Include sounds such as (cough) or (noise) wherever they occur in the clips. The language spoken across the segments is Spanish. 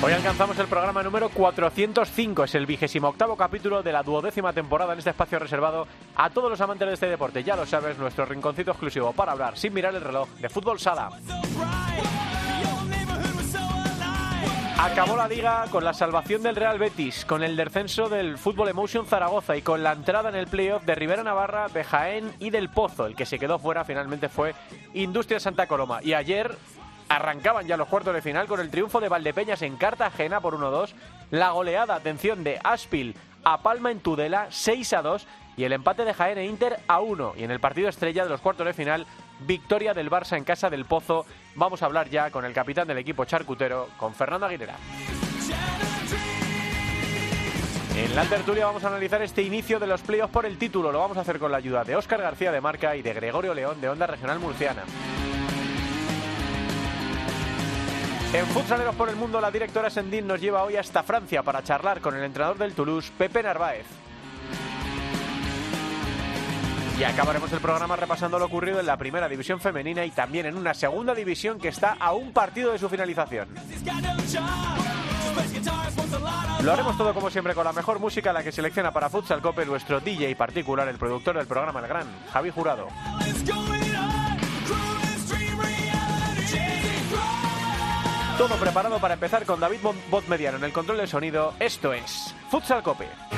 Hoy alcanzamos el programa número 405, es el vigésimo octavo capítulo de la duodécima temporada en este espacio reservado a todos los amantes de este deporte. Ya lo sabes, nuestro rinconcito exclusivo para hablar sin mirar el reloj de fútbol sala. Acabó la liga con la salvación del Real Betis, con el descenso del Fútbol Emotion Zaragoza y con la entrada en el playoff de Rivera Navarra, de Jaén y del Pozo. El que se quedó fuera finalmente fue Industria Santa Coloma. Y ayer Arrancaban ya los cuartos de final con el triunfo de Valdepeñas en Cartagena por 1-2, la goleada, atención, de Aspil a Palma en Tudela 6-2 y el empate de Jaén e Inter a 1. Y en el partido estrella de los cuartos de final, victoria del Barça en casa del Pozo. Vamos a hablar ya con el capitán del equipo charcutero, con Fernando Aguilera. En la tertulia vamos a analizar este inicio de los playoffs por el título. Lo vamos a hacer con la ayuda de Óscar García de Marca y de Gregorio León de Onda Regional Murciana. En Futsaleros por el Mundo, la directora Sendín nos lleva hoy hasta Francia para charlar con el entrenador del Toulouse, Pepe Narváez. Y acabaremos el programa repasando lo ocurrido en la primera división femenina y también en una segunda división que está a un partido de su finalización. Lo haremos todo como siempre con la mejor música, la que selecciona para Futsal Cope nuestro DJ particular, el productor del programa El Gran, Javi Jurado. Todo preparado para empezar con David Bot Mediano en el control del sonido. Esto es Futsal Cope.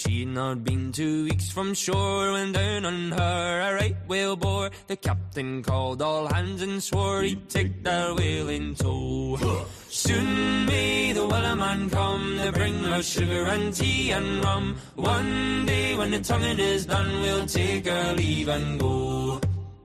She'd not been two weeks from shore when down on her a right whale bore. The captain called all hands and swore he'd take that whale in tow. Soon may the man come to bring us sugar and tea and rum. One day when the tonguing is done, we'll take our leave and go.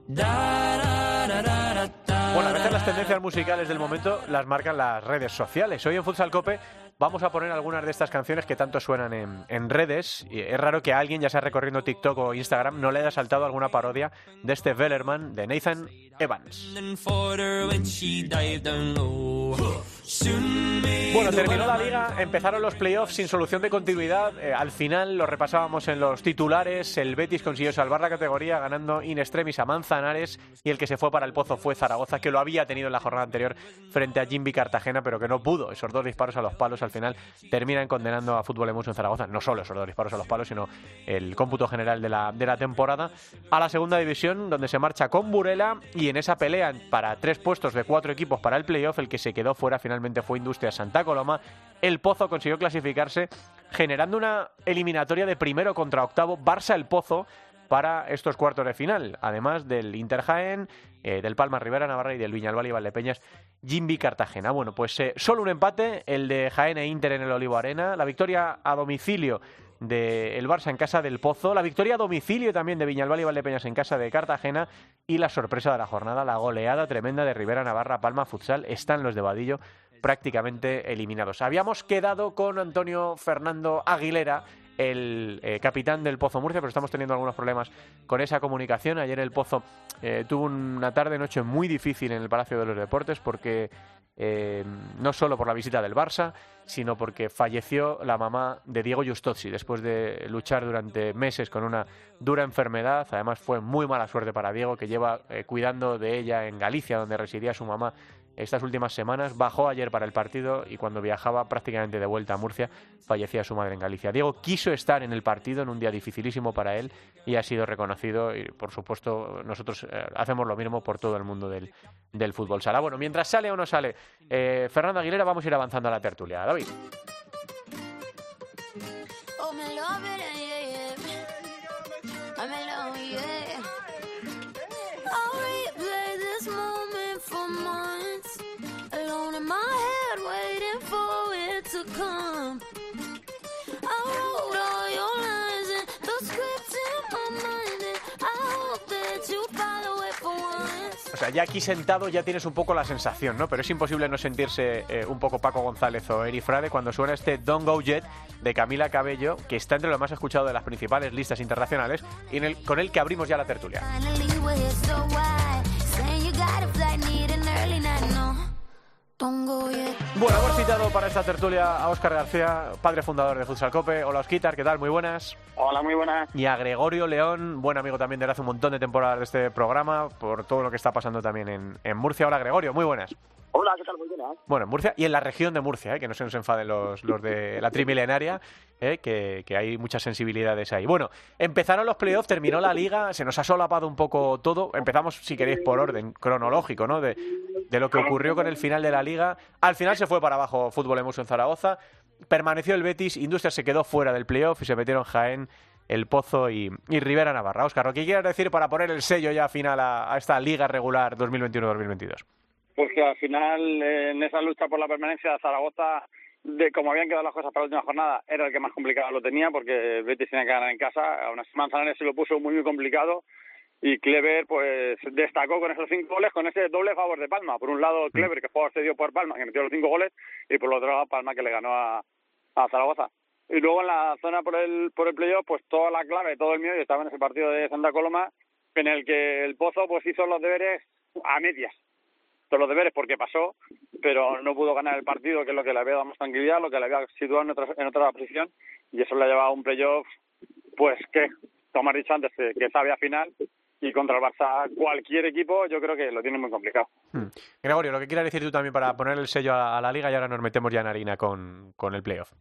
Da, da, da, da, da, Bueno, a veces las tendencias musicales del momento las marcan las redes sociales. Hoy en Futsal Cope vamos a poner algunas de estas canciones que tanto suenan en, en, redes. Es raro que alguien, ya sea recorriendo TikTok o Instagram, no le haya saltado alguna parodia de este Vellerman de Nathan Evans. Bueno, terminó la liga, empezaron los playoffs sin solución de continuidad. Eh, al final lo repasábamos en los titulares. El Betis consiguió salvar la categoría ganando in extremis a Manzanares y el que se fue para el pozo fue Zaragoza, que lo había tenido en la jornada anterior frente a Jimby Cartagena, pero que no pudo. Esos dos disparos a los palos al final terminan condenando a Fútbol en Zaragoza. No solo esos disparos a los palos, sino el cómputo general de la, de la temporada. A la segunda división, donde se marcha con Burela y en esa pelea para tres puestos de cuatro equipos para el playoff, el que se quedó fuera finalmente fue Industria Santa Coloma. El Pozo consiguió clasificarse generando una eliminatoria de primero contra octavo Barça-El Pozo para estos cuartos de final, además del Inter Jaén, eh, del Palma Rivera Navarra y del Viñalbal y Valdepeñas Jimby Cartagena. Bueno, pues eh, solo un empate, el de Jaén e Inter en el Olivo Arena, la victoria a domicilio del Barça en casa del Pozo, la victoria a domicilio también de Viñalbal y Valdepeñas en casa de Cartagena y la sorpresa de la jornada, la goleada tremenda de Rivera Navarra Palma Futsal, están los de Vadillo prácticamente eliminados. Habíamos quedado con Antonio Fernando Aguilera, el eh, capitán del Pozo Murcia, pero estamos teniendo algunos problemas con esa comunicación. Ayer el Pozo eh, tuvo una tarde-noche muy difícil en el Palacio de los Deportes porque eh, no solo por la visita del Barça, sino porque falleció la mamá de Diego Justozzi después de luchar durante meses con una dura enfermedad. Además fue muy mala suerte para Diego, que lleva cuidando de ella en Galicia, donde residía su mamá estas últimas semanas. Bajó ayer para el partido y cuando viajaba prácticamente de vuelta a Murcia fallecía su madre en Galicia. Diego quiso estar en el partido en un día dificilísimo para él y ha sido reconocido y por supuesto nosotros eh, hacemos lo mismo por todo el mundo del, del fútbol sala. Bueno, mientras sale o no sale eh, Fernando Aguilera vamos a ir avanzando a la tertulia. David. O sea, ya aquí sentado ya tienes un poco la sensación, ¿no? Pero es imposible no sentirse eh, un poco Paco González o Eri Frade cuando suena este Don't Go Jet de Camila Cabello, que está entre lo más escuchado de las principales listas internacionales y con el que abrimos ya la tertulia. Bueno, hemos citado para esta tertulia a Óscar García, padre fundador de Futsal Cope. Hola, Osquitar, ¿qué tal? Muy buenas. Hola, muy buenas. Y a Gregorio León, buen amigo también de hace un montón de temporadas de este programa, por todo lo que está pasando también en, en Murcia. Hola, Gregorio, muy buenas. Hola, ¿qué tal? Muy. Bueno, en Murcia y en la región de Murcia, ¿eh? que no se nos enfaden los, de la trimilenaria, ¿eh? que, hay muchas sensibilidades ahí. Bueno, empezaron los playoffs, terminó la liga, se nos ha solapado un poco todo. Empezamos, si queréis, por orden cronológico, ¿no? De, lo que ocurrió con el final de la liga. Al final se fue para abajo Fútbol Emuso en Zaragoza, permaneció el Betis, Industria se quedó fuera del playoff y se metieron Jaén, El Pozo y, Rivera Navarra. Óscar, ¿lo que quieres decir para poner el sello ya final a esta liga regular 2021-2022? Pues que al final, eh, en esa lucha por la permanencia, Zaragoza, de como habían quedado las cosas para la última jornada, era el que más complicado lo tenía, porque Betis tenía que ganar en casa. Aún así, Manzanares se lo puso muy, muy complicado. Y Clever, pues, destacó con esos cinco goles, con ese doble favor de Palma. Por un lado, Clever, que fue cedido por Palma, que metió los cinco goles, y por el otro lado, Palma, que le ganó a, a Zaragoza. Y luego en la zona por el, por el playoff, pues toda la clave, todo el miedo, y estaba en ese partido de Santa Coloma, en el que el Pozo, pues, hizo los deberes a medias todos los deberes porque pasó, pero no pudo ganar el partido, que es lo que le había dado más tranquilidad, lo que le había situado en otra, en otra posición, y eso le ha llevado a un playoff, pues que, como has dicho antes, que, que sabe a final, y contra el Barça cualquier equipo yo creo que lo tiene muy complicado. Hmm. Gregorio, lo que quieras decir tú también para poner el sello a, a la liga y ahora nos metemos ya en harina con, con el playoff.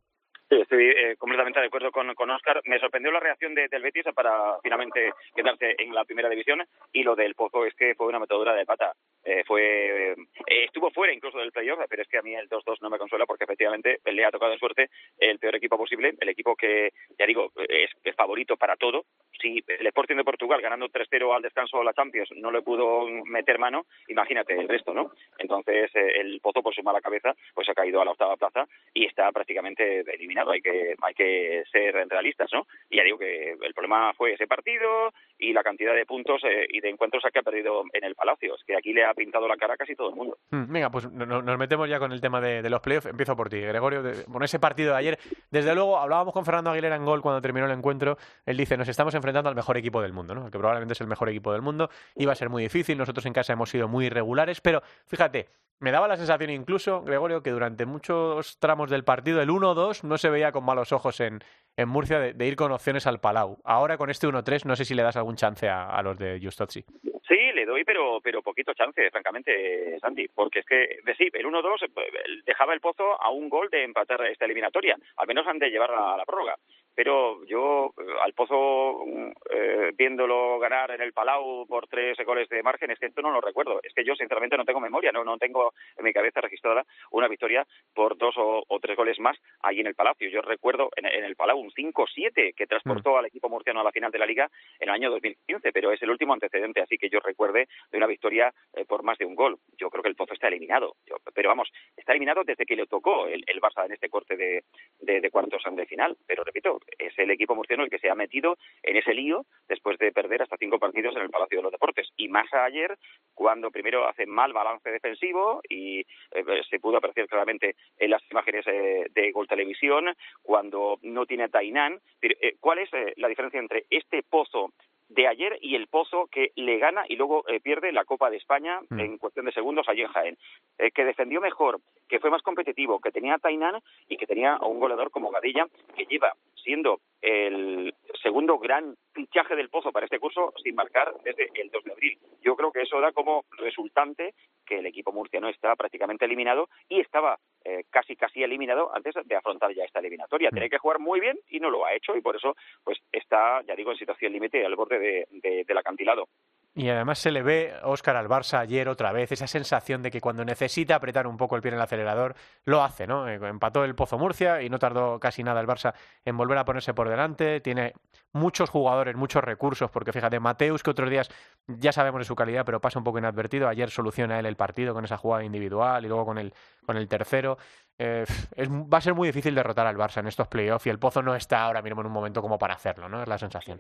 Sí, estoy eh, completamente de acuerdo con, con Oscar. Me sorprendió la reacción de, del Betis para finalmente quedarse en la primera división y lo del Pozo es que fue una metedura de pata. Eh, fue eh, estuvo fuera incluso del playoff, pero es que a mí el 2-2 no me consuela porque efectivamente le ha tocado en suerte el peor equipo posible, el equipo que, ya digo, es, es favorito para todo. Si el Sporting de Portugal ganando 3-0 al descanso de la Champions no le pudo meter mano, imagínate el resto, ¿no? Entonces eh, el Pozo por su mala cabeza pues ha caído a la octava plaza y está prácticamente eliminado. Hay que hay que ser realistas, ¿no? Y ya digo que el problema fue ese partido y la cantidad de puntos eh, y de encuentros que ha perdido en el Palacio. Es que aquí le ha pintado la cara casi todo el mundo. Hmm, Venga, pues no- no- nos metemos ya con el tema de, los playoffs. Empiezo por ti, Gregorio. De, con ese partido de ayer, desde luego, hablábamos con Fernando Aguilera en gol cuando terminó el encuentro. Él dice: Nos estamos enfrentando al mejor equipo del mundo, ¿no? Que probablemente es el mejor equipo del mundo. Iba a ser muy difícil. Nosotros en casa hemos sido muy irregulares, pero fíjate. Me daba la sensación incluso, Gregorio, que durante muchos tramos del partido, el 1-2 no se veía con malos ojos en, en Murcia de, ir con opciones al Palau. Ahora con este 1-3 no sé si le das algún chance a, a los de Justozzi. Sí, le doy, pero pero poquito chance, francamente, Santi, porque es que, de sí, el 1-2 eh, dejaba el pozo a un gol de empatar esta eliminatoria, al menos han de llevarla a la prórroga. Pero yo, eh, al pozo, eh, viéndolo ganar en el Palau por tres goles de margen, es que esto no lo recuerdo. Es que yo, sinceramente, no tengo memoria, no, no tengo en mi cabeza registrada una victoria por dos o, o tres goles más ahí en el Palacio. Yo recuerdo en, en el Palau un 5-7 que transportó al equipo murciano a la final de la Liga en el año 2015, pero es el último antecedente, así que yo recuerde de una victoria eh, por más de un gol. Yo creo que el Pozo está eliminado, Yo- pero vamos, está eliminado desde que le tocó el, el Barça en este corte de, de, de cuartos de final. Pero repito, es el equipo murciano el que se ha metido en ese lío después de perder hasta cinco partidos en el Palacio de los Deportes. Y más ayer, cuando primero hace mal balance defensivo y eh, se pudo apreciar claramente en las imágenes eh, de Gol Televisión, cuando no tiene a Tainán. Eh, ¿Cuál es eh, la diferencia entre este pozo de ayer y el Pozo que le gana y luego eh, pierde la Copa de España Mm. en cuestión de segundos allí en Jaén. Eh, que defendió mejor, que fue más competitivo, que tenía a Tainán y que tenía a un goleador como Gadilla que lleva siendo el segundo gran fichaje del Pozo para este curso sin marcar desde el 2 de abril. Yo creo que eso da como resultante que el equipo murciano está prácticamente eliminado y estaba eh, casi casi eliminado antes de afrontar ya esta eliminatoria. Tiene que jugar muy bien y no lo ha hecho y por eso pues está, ya digo, en situación límite al borde de- de- del acantilado. Y además se le ve, Óscar, al Barça ayer otra vez, esa sensación de que cuando necesita apretar un poco el pie en el acelerador, lo hace, ¿no? Eh, Empató el Pozo Murcia y no tardó casi nada el Barça en volver a ponerse por delante. Tiene muchos jugadores, muchos recursos, porque fíjate, Mateus, que otros días ya sabemos de su calidad, pero pasa un poco inadvertido. Ayer soluciona él el partido con esa jugada individual y luego con el, con el tercero. Eh, va a ser muy difícil derrotar al Barça en estos playoffs y el Pozo no está ahora mismo en un momento como para hacerlo, ¿no? Es la sensación.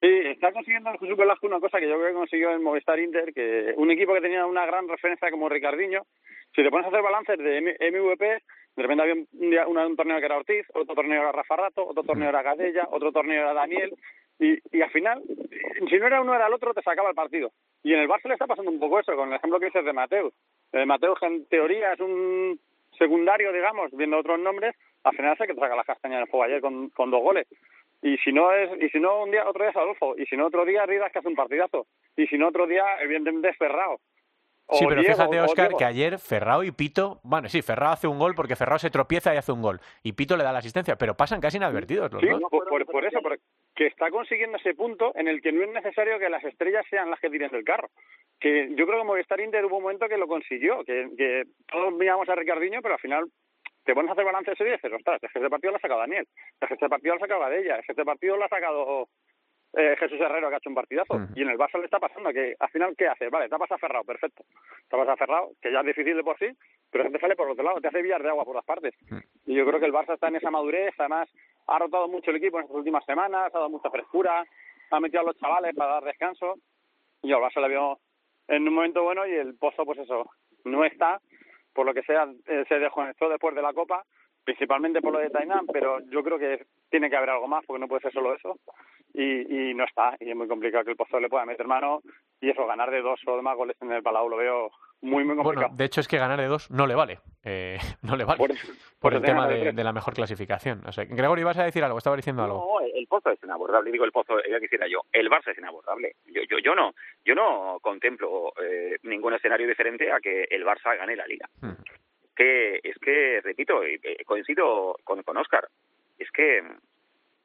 Sí, está consiguiendo Jesús Velasco una cosa que yo creo que consiguió en Movistar Inter, que un equipo que tenía una gran referencia como Ricardiño, si te pones a hacer balances de MVP, de repente había un, día- una- un torneo que era Ortiz, otro torneo era Rafa Rato, otro torneo era Gadella, otro torneo era Daniel, y, al final, si no era uno era el otro, te sacaba el partido. Y en el Barça le está pasando un poco eso, con el ejemplo que dices de Mateus. Eh, que en teoría es un secundario, digamos, viendo otros nombres, al final sé que te saca las castañas en el juego ayer con dos goles. Y si no es, y si no un día, otro día es Adolfo, y si no otro día Rivas que hace un partidazo, y si no otro día, evidentemente es Ferrao. Sí, pero Diego, fíjate, Oscar, que ayer Ferrao y Pito, bueno, sí, Ferrao hace un gol porque Ferrao se tropieza y hace un gol, y Pito le da la asistencia, pero pasan casi inadvertidos los Sí, dos. por, por- por eso, porque que está consiguiendo ese punto en el que no es necesario que las estrellas sean las que tiren del carro. Que yo creo que Movistar Inter hubo un momento que lo consiguió, que, que todos miramos a Ricardiño, pero al final te pones a hacer balance ese día y dices, ostras, es que este partido lo ha sacado Daniel, es que este partido lo ha sacado Gadella, es que este partido lo ha sacado eh, Jesús Herrero que ha hecho un partidazo. Y en el Barça le está pasando que al final, ¿qué hace? Vale, tapas a Ferrao, perfecto. Tapas a Ferrao, que ya es difícil de por sí, pero que te sale por otro lado, te hace billar de agua por las partes. Y yo creo que el Barça está en esa madurez, además ha rotado mucho el equipo en estas últimas semanas, ha dado mucha frescura, ha metido a los chavales para dar descanso. Y al Barça le vio en un momento bueno y el Pozo, pues eso, no está, por lo que sea, eh, se desconectó después de la Copa, principalmente por lo de Tainan, pero yo creo que tiene que haber algo más, porque no puede ser solo eso. Y, y no está, y es muy complicado que el Pozo le pueda meter mano y eso, ganar de dos o de más goles en el Palau lo veo muy, muy complicado. Bueno, de hecho es que ganar de dos no le vale, eh, (laughs) no le vale, Por eso- (laughs) el por tema de, la mejor clasificación. O sea, Gregorio, ibas a decir algo, estaba diciendo algo. No, el pozo es inabordable. Digo el pozo, ya quisiera yo. El Barça es inabordable. Yo, yo, yo no, yo no contemplo eh, ningún escenario diferente a que el Barça gane la Liga. Mm. Que es que repito, eh, coincido con, con Oscar. Es que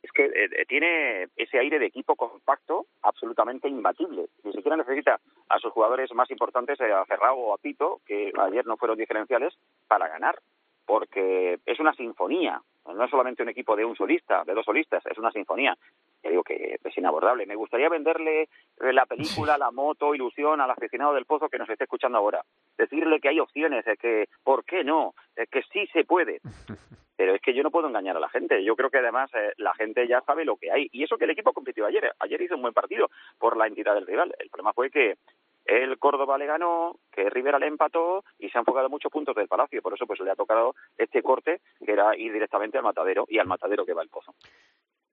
es que eh, eh, tiene ese aire de equipo compacto absolutamente imbatible. Ni siquiera necesita a sus jugadores más importantes, eh, a Ferrao o a Pito, que ayer no fueron diferenciales, para ganar. Porque es una sinfonía. No es solamente un equipo de un solista, de dos solistas, es una sinfonía. Yo digo que es inabordable. Me gustaría venderle la película, la moto, ilusión al aficionado del Pozo que nos esté escuchando ahora. Decirle que hay opciones, de que ¿por qué no? De que sí se puede. (laughs) Pero es que yo no puedo engañar a la gente. Yo creo que además eh, la gente ya sabe lo que hay. Y eso que el equipo compitió ayer. Ayer hizo un buen partido por la entidad del rival. El problema fue que el Córdoba le ganó, que Rivera le empató y se han jugado muchos puntos del Palacio. Por eso pues le ha tocado este corte, que era ir directamente al matadero y al matadero que va el pozo.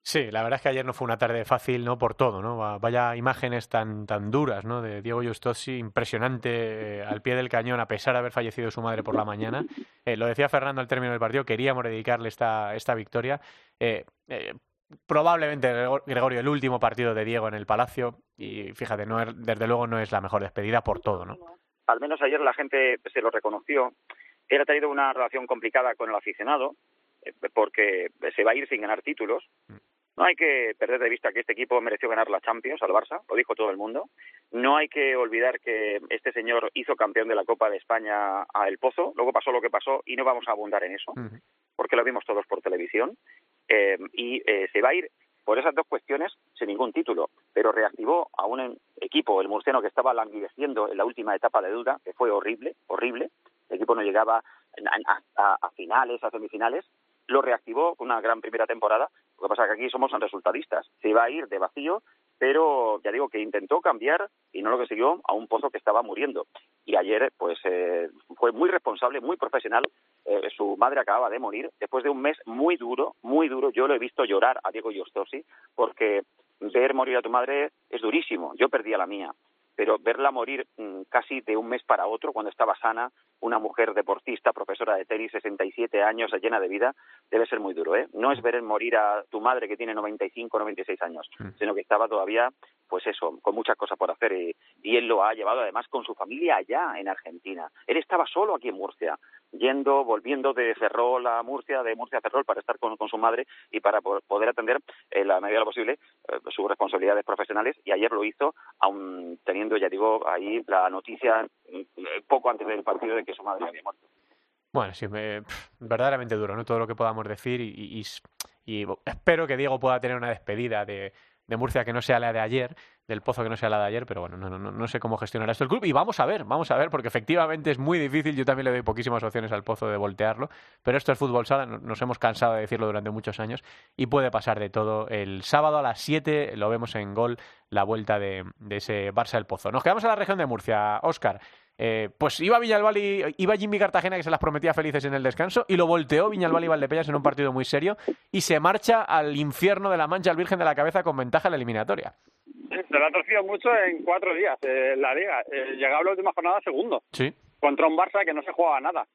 Sí, la verdad es que ayer no fue una tarde fácil, ¿no? Por todo, ¿no? Va- Vaya imágenes tan, tan duras, ¿no? De Diego Justosi, impresionante eh, al pie del cañón, a pesar de haber fallecido su madre por la mañana. Eh, lo decía Fernando al término del partido, queríamos dedicarle esta, esta victoria. Eh, eh, probablemente, Grego- Gregorio, el último partido de Diego en el Palacio, y fíjate, no es- desde luego no es la mejor despedida por todo, ¿no? al menos ayer la gente se lo reconoció. Él ha tenido una relación complicada con el aficionado eh, porque se va a ir sin ganar títulos. No hay que perder de vista que este equipo mereció ganar la Champions al Barça, lo dijo todo el mundo. No hay que olvidar que este señor hizo campeón de la Copa de España a El Pozo, luego pasó lo que pasó y no vamos a abundar en eso. Porque lo vimos todos por televisión. Eh, y eh, se va a ir por esas dos cuestiones sin ningún título, pero reactivó a un equipo, el murciano, que estaba languideciendo en la última etapa de duda, que fue horrible, horrible. El equipo no llegaba a, a- finales, a semifinales. Lo reactivó con una gran primera temporada. Lo que pasa es que aquí somos resultadistas. Se iba a ir de vacío, pero ya digo que intentó cambiar y no lo consiguió a un pozo que estaba muriendo. Y ayer, pues, eh, fue muy responsable, muy profesional. Su madre acababa de morir después de un mes muy duro, muy duro. Yo lo he visto llorar a Diego Justosi porque ver morir a tu madre es durísimo. Yo perdí a la mía, pero verla morir mm, casi de un mes para otro cuando estaba sana una mujer deportista, profesora de tenis, 67 años, llena de vida, debe ser muy duro, ¿eh? No es ver morir a tu madre que tiene 95, 96 años, sino que estaba todavía, pues eso, con muchas cosas por hacer y, y él lo ha llevado además con su familia allá en Argentina. Él estaba solo aquí en Murcia, yendo, volviendo de Ferrol a Murcia, de Murcia a Ferrol para estar con, con su madre y para po- poder atender en la medida de lo posible eh, sus responsabilidades profesionales y ayer lo hizo aun teniendo, ya digo, ahí la noticia eh, poco antes del partido de que su madre había muerto. Bueno, sí, me- verdaderamente duro, ¿no? Todo lo que podamos decir y, y espero que Diego pueda tener una despedida de, de Murcia que no sea la de ayer, del Pozo que no sea la de ayer, pero bueno, no, no, no- sé cómo gestionará esto el club y vamos a ver, vamos a ver, porque efectivamente es muy difícil, yo también le doy poquísimas opciones al Pozo de voltearlo, pero esto es fútbol sala, no- nos hemos cansado de decirlo durante muchos años y puede pasar de todo. El sábado a las 7 lo vemos en gol, la vuelta de, de ese Barça del Pozo. Nos quedamos a la región de Murcia, Óscar. Eh, pues iba Viñalbali, iba Jimmy Cartagena que se las prometía felices en el descanso y lo volteó Viñalbali Valdepeñas en un partido muy serio y se marcha al infierno de la mancha al Virgen de la Cabeza con ventaja en la eliminatoria. Se lo ha torcido mucho en cuatro días eh, la liga. Eh, llegaba la última jornada segundo Sí. contra un Barça que no se jugaba nada.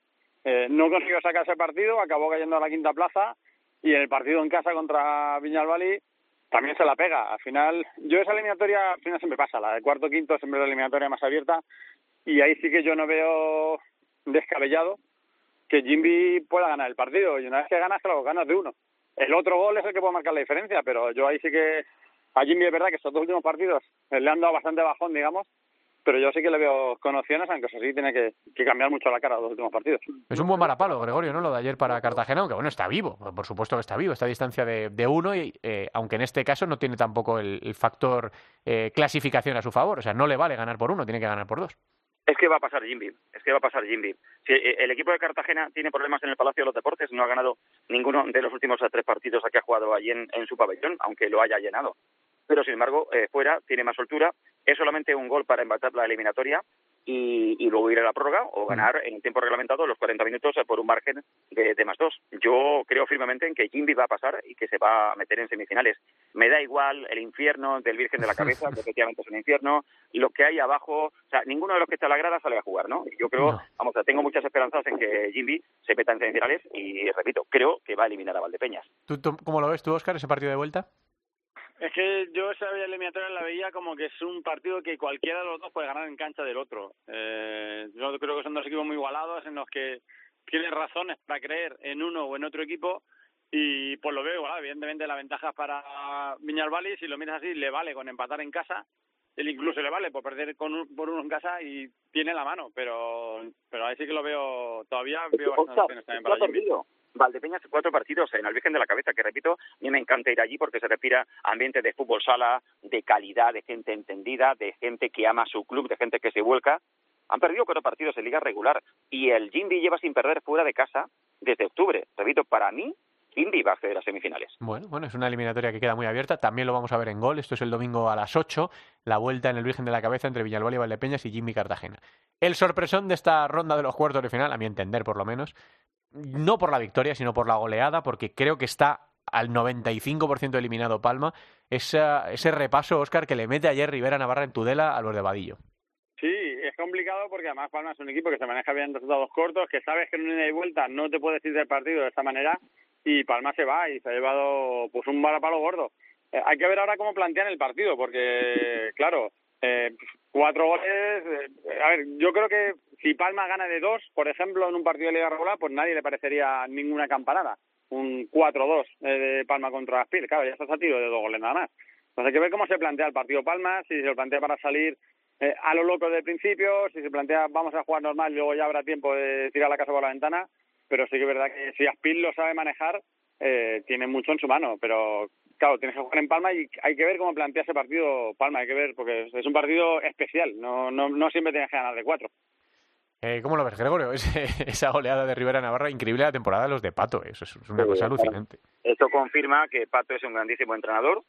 Eh, no consiguió sacar ese partido, acabó cayendo a la quinta plaza y en el partido en casa contra Viñalbali también se la pega. Al final, yo esa eliminatoria al final siempre pasa, la de cuarto quinto siempre es la eliminatoria más abierta y ahí sí que yo no veo descabellado que Jimby pueda ganar el partido y una vez que ganas, claro, ganas de uno. El otro gol es el que puede marcar la diferencia, pero yo ahí sí que a Jimby es verdad que estos dos últimos partidos eh, le han dado bastante bajón, digamos, pero yo sí que le veo con opciones, aunque eso sí tiene que, cambiar mucho la cara los últimos partidos. Es un buen varapalo, Gregorio, ¿no? Lo de ayer para Cartagena, aunque bueno, está vivo, por supuesto que está vivo, está a distancia de, de uno, y, eh, aunque en este caso no tiene tampoco el, el factor eh, clasificación a su favor, o sea, no le vale ganar por uno, tiene que ganar por dos. Es que va a pasar Jimby, es que va a pasar Jimby. Si eh, el equipo de Cartagena tiene problemas en el Palacio de los Deportes, no ha ganado ninguno de los últimos tres partidos a que ha jugado allí en, en su pabellón, aunque lo haya llenado. Pero sin embargo, eh, fuera tiene más soltura, es solamente un gol para empatar la eliminatoria y, y luego ir a la prórroga o ganar en tiempo reglamentado los 40 minutos por un margen de, de más dos. Yo creo firmemente en que Jimby va a pasar y que se va a meter en semifinales. Me da igual el infierno del Virgen de la Cabeza, (laughs) que efectivamente es un infierno, lo que hay abajo, o sea, ninguno de los que está a la grada sale a jugar, ¿no? Yo creo, No. vamos, tengo muchas esperanzas en que Jimby se meta en semifinales y, repito, creo que va a eliminar a Valdepeñas. ¿Tú, tú- cómo lo ves tú, Óscar, ese partido de vuelta? Es que yo esa eliminatoria la veía como que es un partido que cualquiera de los dos puede ganar en cancha del otro. Eh, yo creo que son dos equipos muy igualados en los que tienes razones para creer en uno o en otro equipo y pues lo veo igualado. Evidentemente la ventaja es para Viñalbali, si lo miras así, le vale con empatar en casa. Él incluso le vale por perder con un- por uno en casa y tiene la mano, pero pero ahí sí que lo veo, todavía veo bastantes opciones también para Jimmy. perdido. Valdepeñas cuatro partidos en el Virgen de la Cabeza, que repito, a mí me encanta ir allí porque se respira ambiente de fútbol sala, de calidad, de gente entendida, de gente que ama su club, de gente que se vuelca. Han perdido cuatro partidos en liga regular y el Jimby lleva sin perder fuera de casa desde octubre. Repito, para mí, Jimby va a acceder a semifinales. Bueno, bueno, es una eliminatoria que queda muy abierta. También lo vamos a ver en gol. Esto es el domingo a las 8. La vuelta en el Virgen de la Cabeza entre Villalbal y Valdepeñas y Jimmy Cartagena. El sorpresón de esta ronda de los cuartos de final, a mi entender por lo menos, no por la victoria, sino por la goleada, porque creo que está al 95% eliminado Palma. Esa- ese repaso, Óscar, que le mete ayer Rivera Navarra en Tudela a los de Vadillo. Sí, es complicado porque además Palma es un equipo que se maneja bien en resultados cortos, que sabes que en una y vuelta no te puedes ir del partido de esta manera y Palma se va y se ha llevado pues un balapalo gordo. Eh, hay que ver ahora cómo plantean el partido porque, claro, eh, cuatro goles... eh, a ver, yo creo que si Palma gana de dos, por ejemplo, en un partido de liga regular, pues nadie le parecería ninguna campanada. Un 4-2 eh, de Palma contra Aspil, claro, ya estás a de dos goles nada más. Entonces hay que ver cómo se plantea el partido Palma, si se lo plantea para salir a lo loco del principio, si se plantea vamos a jugar normal y luego ya habrá tiempo de tirar la casa por la ventana, pero sí que es verdad que si Aspil lo sabe manejar, tiene mucho en su mano, pero claro, tienes que jugar en Palma y hay que ver cómo plantea ese partido Palma, hay que ver, porque es- es un partido especial, no, no, no siempre tienes que ganar de cuatro. Eh, ¿Cómo lo ves, Gregorio? (laughs) Ese- esa goleada de Rivera Navarra, increíble la temporada de los de Pato. Eso es, es una Sí, cosa alucinante. Esto confirma que Pato es un grandísimo entrenador.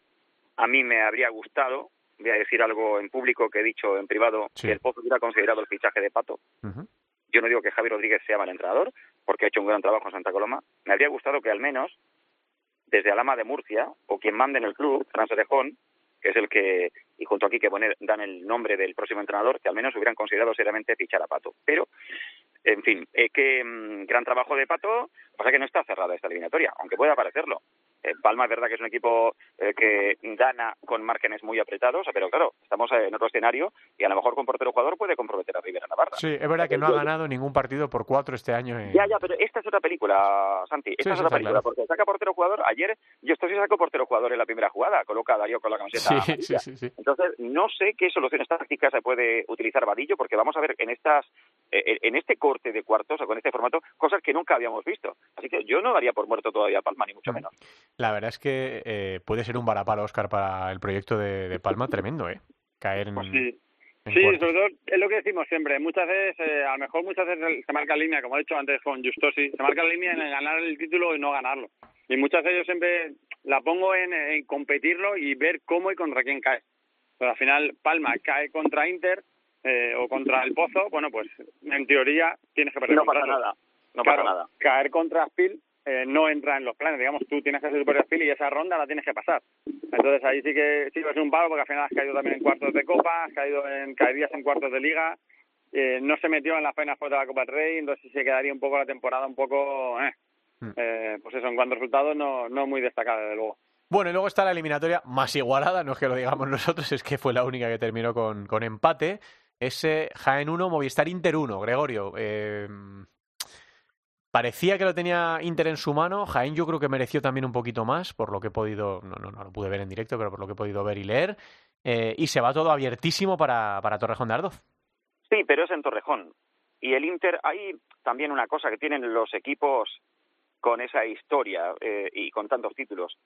A mí me habría gustado, voy a decir algo en público que he dicho en privado, Sí. que el Pozo hubiera considerado el fichaje de Pato. Ujú. Yo no digo que Javi Rodríguez sea mal entrenador, porque ha hecho un gran trabajo en Santa Coloma. Me habría gustado que al menos, desde Alama de Murcia, o quien mande en el club, Fran Serejón, que es el que, y junto aquí que pone, dan el nombre del próximo entrenador, que al menos hubieran considerado seriamente fichar a Pato. Pero En fin, eh, mm, gran trabajo de Pato, pasa que no está cerrada esta eliminatoria, aunque pueda parecerlo. Eh, Palma es verdad que es un equipo eh, que gana con márgenes muy apretados, pero claro, estamos en otro escenario y a lo mejor con portero jugador puede comprometer a Rivera Navarra. Sí, es verdad que no ha ganado ningún partido por cuatro este año. En... Ya, ya, pero esta es otra película, Santi. Esta Sí, es otra película, claro. porque saca portero jugador. Ayer yo estoy sí sacó portero jugador en la primera jugada, coloca a Darío con la camiseta Sí. Entonces, no sé qué soluciones tácticas se puede utilizar Vadillo, porque vamos a ver en estas eh, en este corte de cuartos o con este formato cosas que nunca habíamos visto. Así que yo no daría por muerto todavía a Palma, ni Mm. mucho menos. La verdad es que eh, puede ser un varapalo, Oscar, para el proyecto de, de Palma tremendo, ¿eh? Caer en. Pues sí. en Sí, cuartos. sobre todo es lo que decimos siempre. Muchas veces, eh, a lo mejor muchas veces se marca línea, como he dicho antes con Justosi, se marca línea en el ganar el título y no ganarlo. Y muchas veces yo siempre la pongo en, en competirlo y ver cómo y contra quién cae. Pero al final Palma cae contra Inter eh, o contra el Pozo, bueno, pues en teoría tienes que perder No pasa nada. No Claro, pasa nada. Caer contra Spil eh, no entra en los planes. Digamos, tú tienes que ser superior a Spil y esa ronda la tienes que pasar. Entonces ahí sí que sí que es un palo porque al final has caído también en cuartos de Copa, has caído en caerías en cuartos de Liga. eh, no se metió en las penas de la Copa del Rey, entonces se quedaría un poco la temporada un poco, eh, Mm. eh, pues eso, en cuanto a resultados no, no muy destacada, desde luego. Bueno, y luego está la eliminatoria más igualada, no es que lo digamos (laughs) nosotros, es que fue la única que terminó con, con empate. Ese Jaén 1, Movistar Inter 1. Gregorio, eh, parecía que lo tenía Inter en su mano. Jaén yo creo que mereció también un poquito más, por lo que he podido, no, no, no lo pude ver en directo, pero por lo que he podido ver y leer. Eh, y se va todo abiertísimo para, para Torrejón de Ardoz. Sí, pero es en Torrejón. Y el Inter, hay también una cosa que tienen los equipos con esa historia eh, y con tantos títulos.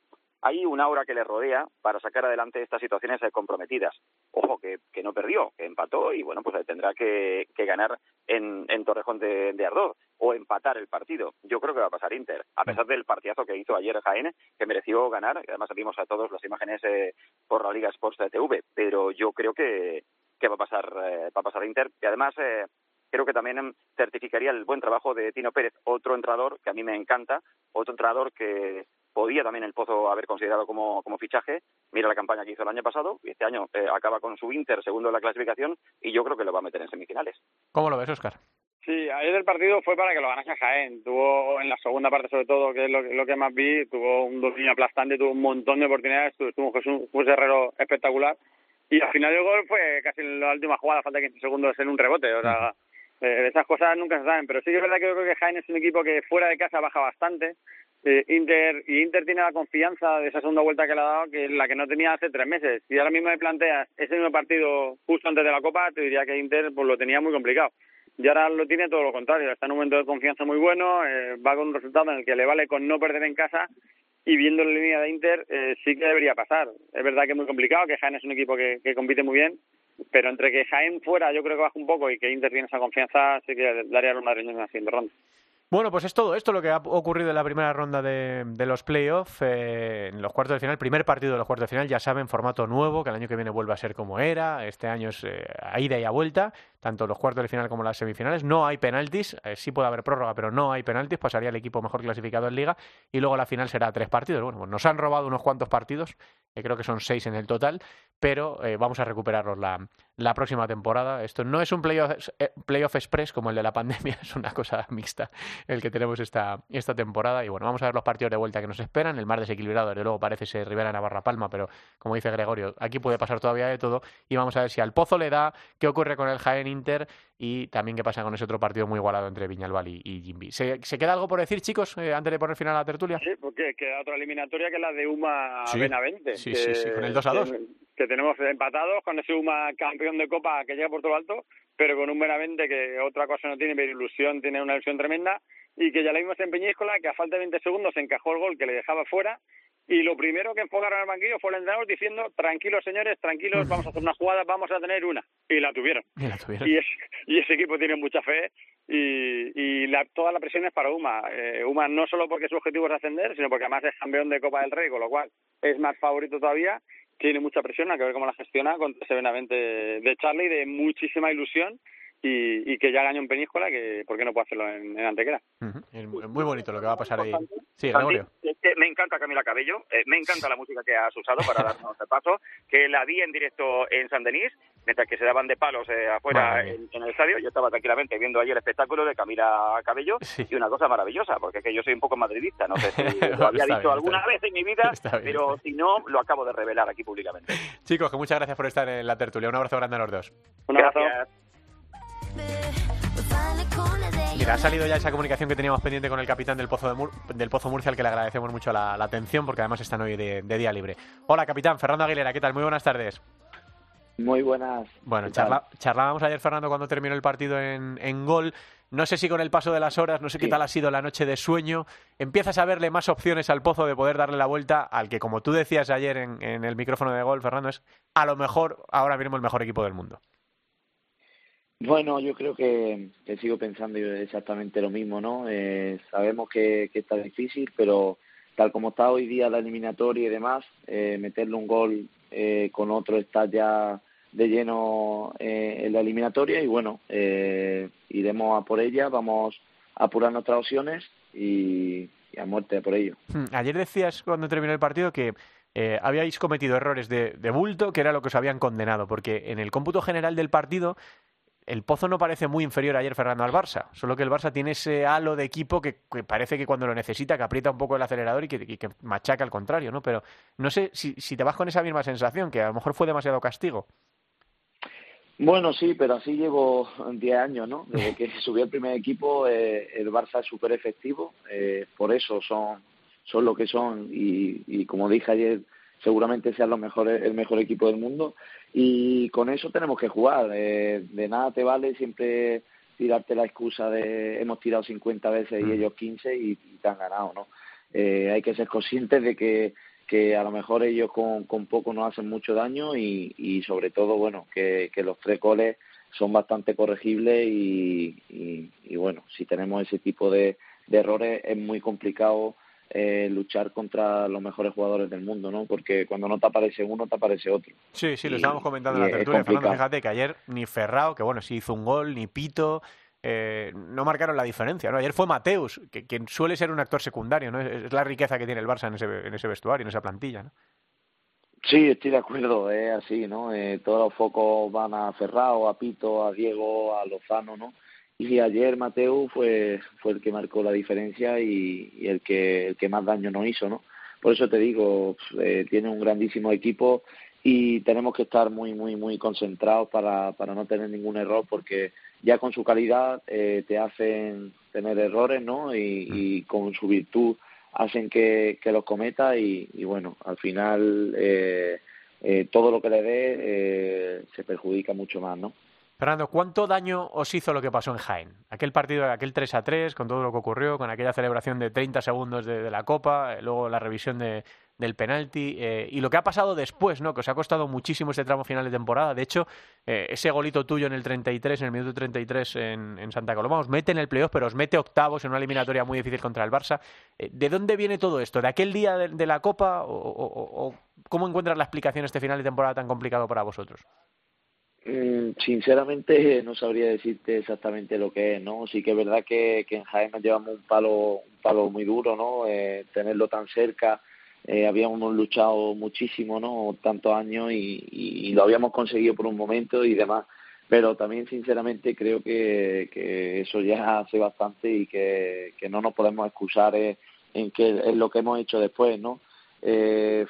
Hay un aura que le rodea para sacar adelante estas situaciones comprometidas. Ojo, que, que no perdió, que empató y bueno, pues tendrá que, que ganar en, en Torrejón de, de Ardoz o empatar el partido. Yo creo que va a pasar Inter, a pesar del partidazo que hizo ayer Jaén, que mereció ganar, y además vimos a todos las imágenes eh, por la Liga Sports de TV, pero yo creo que, que va a pasar eh, va a pasar Inter y además eh, creo que también certificaría el buen trabajo de Tino Pérez, otro entrenador que a mí me encanta, otro entrenador que podía también el Pozo haber considerado como, como fichaje. Mira la campaña que hizo el año pasado y este año eh, acaba con su Inter segundo en la clasificación y yo creo que lo va a meter en semifinales. ¿Cómo lo ves, Oscar? Sí, ayer el partido fue para que lo ganase Jaén. Tuvo en la segunda parte, sobre todo, que es lo, lo que más vi, tuvo un dominio aplastante, tuvo un montón de oportunidades, tuvo, un Jesús, Herrero espectacular. Y al final el gol fue casi en la última jugada, falta 15 segundos en un rebote. O sea, eh, esas cosas nunca se saben. Pero sí que es verdad que yo creo que Jaén es un equipo que fuera de casa baja bastante. Eh, Inter y Inter tiene la confianza de esa segunda vuelta que le ha dado, que es la que no tenía hace tres meses. Si ahora mismo me planteas ese mismo partido justo antes de la Copa, te diría que Inter pues lo tenía muy complicado. Y ahora lo tiene todo lo contrario. Está en un momento de confianza muy bueno, eh, va con un resultado en el que le vale con no perder en casa y viendo la línea de Inter eh, sí que debería pasar. Es verdad que es muy complicado, que Jaén es un equipo que, que compite muy bien, pero entre que Jaén fuera yo creo que baja un poco y que Inter tiene esa confianza, sí que daría a los madrileños siguiente ronda. Bueno, pues es todo esto lo que ha ocurrido en la primera ronda de, de los playoffs, eh, en los cuartos de final, primer partido de los cuartos de final, ya saben, formato nuevo, que el año que viene vuelve a ser como era, este año es eh, a ida y a vuelta, tanto los cuartos de final como las semifinales, no hay penaltis, eh, sí puede haber prórroga, pero no hay penaltis, pasaría el equipo mejor clasificado en liga, y luego la final será tres partidos, bueno, pues nos han robado unos cuantos partidos, creo que son seis en el total, pero eh, vamos a recuperarlos la, la próxima temporada, esto no es un playoff, eh, playoff express como el de la pandemia, (laughs) es una cosa mixta el que tenemos esta, esta temporada. Y bueno, vamos a ver los partidos de vuelta que nos esperan. El más desequilibrado, desde luego, parece ser Rivera Navarra Palma, pero como dice Gregorio, aquí puede pasar todavía de todo. Y vamos a ver si al Pozo le da, qué ocurre con el Jaén Inter y también qué pasa con ese otro partido muy igualado entre Viñalbal y, y Jimby. ¿Se, ¿Se queda algo por decir, chicos, eh, antes de poner final a la tertulia? Sí, porque queda otra eliminatoria que es la de Uma Sí. Benavente. Sí, que- sí, sí, con el 2 a 2. Que, que tenemos empatados con ese Uma campeón de Copa que llega por todo alto, pero con un Benavente que otra cosa no tiene, pero ilusión, tiene una ilusión tremenda, y que ya la vimos en Peñíscola, que a falta de 20 segundos encajó el gol que le dejaba fuera, y lo primero que enfocaron al banquillo fue el entrenador diciendo, tranquilos señores, tranquilos, vamos a hacer una jugada, vamos a tener una. Y la tuvieron. Y la tuvieron. Y, es- y ese equipo tiene mucha fe y, y la- toda la presión es para Uma. Eh, Uma no solo porque su objetivo es ascender, sino porque además es campeón de Copa del Rey, con lo cual es más favorito todavía. Tiene mucha presión, hay que ver cómo la gestiona contra ese Benavente de Charlie, de muchísima ilusión y, y que ya ganó en Peníscola, que ¿por qué no puede hacerlo en, en Antequera? Es muy bonito lo que va a pasar ahí. Sí, Santi, Gregorio. es que me encanta Camila Cabello, eh, me encanta la música que has usado para darnos el paso, que la vi en directo en San Denis, mientras que se daban de palos eh, afuera en, en el estadio. Yo estaba tranquilamente viendo allí el espectáculo de Camila Cabello Sí. y una cosa maravillosa, porque es que yo soy un poco madridista, no sé si (laughs) lo había dicho bien, alguna vez en mi vida, (laughs) bien, pero si no, lo acabo de revelar aquí públicamente. Chicos, que muchas gracias por estar en la tertulia. Un abrazo grande a los dos. Un abrazo. Gracias. Mira, ha salido ya esa comunicación que teníamos pendiente con el capitán del Pozo, de Mur- del Pozo Murcia, al que le agradecemos mucho la, la atención, porque además están hoy de, de día libre. Hola, capitán. Fernando Aguilera, ¿qué tal? Muy buenas tardes. Muy buenas. Bueno, charlábamos ayer, Fernando, cuando terminó el partido en, en gol. No sé si con el paso de las horas, no sé qué tal ha sido la noche de sueño, empiezas a verle más opciones al Pozo de poder darle la vuelta al que, como tú decías ayer en, en el micrófono de gol, Fernando, es a lo mejor ahora mismo el mejor equipo del mundo. Bueno, yo creo que, sigo pensando exactamente lo mismo, ¿no? Eh, sabemos que, está difícil, pero tal como está hoy día la eliminatoria y demás, eh, meterle un gol eh, con otro está ya de lleno eh, en la eliminatoria y bueno, eh, iremos a por ella, vamos a apurar nuestras opciones y, a muerte por ello. Hmm, Ayer decías cuando terminó el partido que eh, habíais cometido errores de bulto, que era lo que os habían condenado, porque en el cómputo general del partido el Pozo no parece muy inferior ayer Fernando al Barça, solo que el Barça tiene ese halo de equipo que, que parece que cuando lo necesita, que aprieta un poco el acelerador y que, y que machaca al contrario, ¿no? Pero no sé si, si te vas con esa misma sensación, que a lo mejor fue demasiado castigo. Bueno, sí, pero así llevo 10 años, ¿no? Desde que (laughs) subió el primer equipo, eh, el Barça es súper efectivo, eh, por eso son, son lo que son y, y como dije ayer, seguramente sean los mejores, el mejor equipo del mundo y con eso tenemos que jugar. Eh, de nada te vale siempre tirarte la excusa de hemos tirado 50 veces y ellos 15 y, y te han ganado, ¿no? Eh, hay que ser conscientes de que que a lo mejor ellos con, con poco nos hacen mucho daño y, y sobre todo, bueno, que, que los tres goles son bastante corregibles y, y, y bueno, si tenemos ese tipo de, de errores es muy complicado eh, luchar contra los mejores jugadores del mundo, ¿no? Porque cuando no te aparece uno, te aparece otro. Sí, sí, lo Y- estábamos comentando en la tertulia, Fernando. Fíjate que ayer ni Ferrao, que bueno, sí hizo un gol, ni Pito, eh, no marcaron la diferencia, ¿no? Ayer fue Mateus, que, que suele ser un actor secundario, ¿no? Es, es la riqueza que tiene el Barça en ese, en ese vestuario, en esa plantilla, ¿no? Sí, estoy de acuerdo, es así, ¿no? Eh, todos los focos van a Ferrao, a Pito, a Diego, a Lozano, ¿no? Y ayer Mateu fue, fue el que marcó la diferencia y, y el, que, el que más daño nos hizo, ¿no? Por eso te digo, eh, tiene un grandísimo equipo y tenemos que estar muy, muy, muy concentrados para, para no tener ningún error porque ya con su calidad eh, te hacen tener errores, ¿no? Y, y con su virtud hacen que, que los cometa y, y bueno, al final eh, eh, todo lo que le dé eh, se perjudica mucho más, ¿no? Fernando, ¿cuánto daño os hizo lo que pasó en Jaén? Aquel partido, aquel 3 a 3, con todo lo que ocurrió, con aquella celebración de 30 segundos de, la Copa, eh, luego la revisión de, del penalti, eh, y lo que ha pasado después, ¿no? Que os ha costado muchísimo este tramo final de temporada. De hecho, eh, ese golito tuyo en el 33, en el minuto 33 en, en Santa Coloma, os mete en el playoff, pero os mete octavos en una eliminatoria muy difícil contra el Barça. ¿De dónde viene todo esto? ¿De aquel día de, la Copa? O, cómo encuentras la explicación este final de temporada tan complicado para vosotros? Mm, Sinceramente (laughs) no sabría decirte exactamente lo que es, ¿no? Sí que es verdad que, que en Jaén nos llevamos un palo, un palo muy duro, ¿no? Eh, tenerlo tan cerca, eh, habíamos luchado muchísimo, ¿no? Tantos años y, y, y lo habíamos conseguido por un momento y demás. Pero también sinceramente creo que, que eso ya hace bastante y que, que no nos podemos excusar en, en que en lo que hemos hecho después, ¿no? Eh,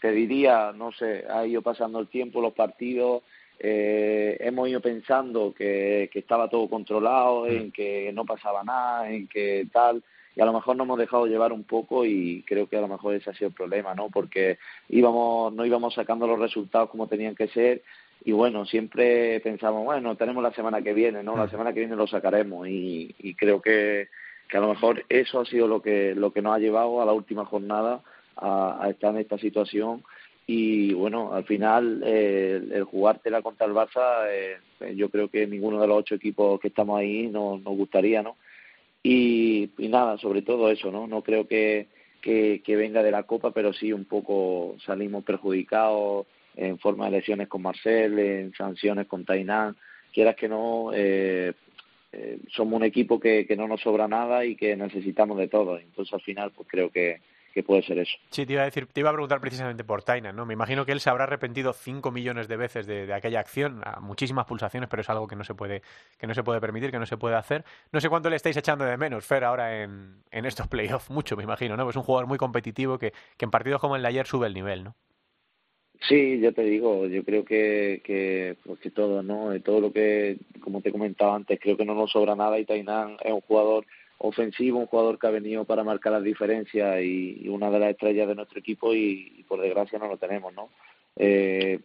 te diría, no sé, ha ido pasando el tiempo, los partidos, eh, hemos ido pensando que, que estaba todo controlado, en que no pasaba nada, en que tal, y a lo mejor nos hemos dejado llevar un poco y creo que a lo mejor ese ha sido el problema, ¿no? Porque íbamos, no íbamos sacando los resultados como tenían que ser y bueno, siempre pensamos, bueno, tenemos la semana que viene, ¿no? La semana que viene lo sacaremos y, y creo que, que a lo mejor eso ha sido lo que, lo que nos ha llevado a la última jornada a, a estar en esta situación y bueno, al final eh, el, el jugártela contra el Barça, eh, yo creo que ninguno de los ocho equipos que estamos ahí nos, nos gustaría, ¿no? Y, nada, sobre todo eso, ¿no? No creo que, que, que venga de la Copa, pero sí un poco salimos perjudicados en forma de lesiones con Marcel, en sanciones con Tainán, quieras que no, eh, eh, somos un equipo que, que no nos sobra nada y que necesitamos de todo. Entonces, al final, pues creo que, que puede ser eso. Sí, te iba a decir, te iba a preguntar precisamente por Tainan, ¿no? Me imagino que él se habrá arrepentido cinco millones de veces de, de, aquella acción, a muchísimas pulsaciones, pero es algo que no se puede, que no se puede permitir, que no se puede hacer. No sé cuánto le estáis echando de menos, Fer, ahora en, en estos (laughs) playoffs, mucho me imagino, ¿no? Es un jugador muy competitivo que, que en partidos como el de ayer sube el nivel, ¿no? Sí, yo te digo, yo creo que, que, pues que todo, ¿no? Todo lo que, como te comentaba antes, creo que no nos sobra nada y Tainan es un jugador ofensivo, un jugador que ha venido para marcar las diferencias y, una de las estrellas de nuestro equipo y, por desgracia no lo tenemos, ¿no? Eh,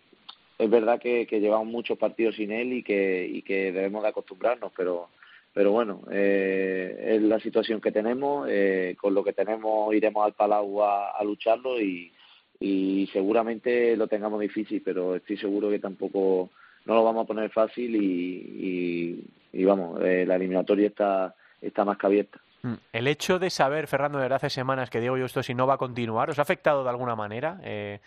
es verdad que, que, llevamos muchos partidos sin él y que, y que debemos de acostumbrarnos, pero pero bueno, eh, es la situación que tenemos, eh, con lo que tenemos iremos al Palau a, a lucharlo y, y seguramente lo tengamos difícil, pero estoy seguro que tampoco no lo vamos a poner fácil y, y, y vamos, eh, la eliminatoria está, está más que abierta. El hecho de saber, Fernando, desde hace semanas que Diego si no va a continuar, ¿os ha afectado de alguna manera? Eh,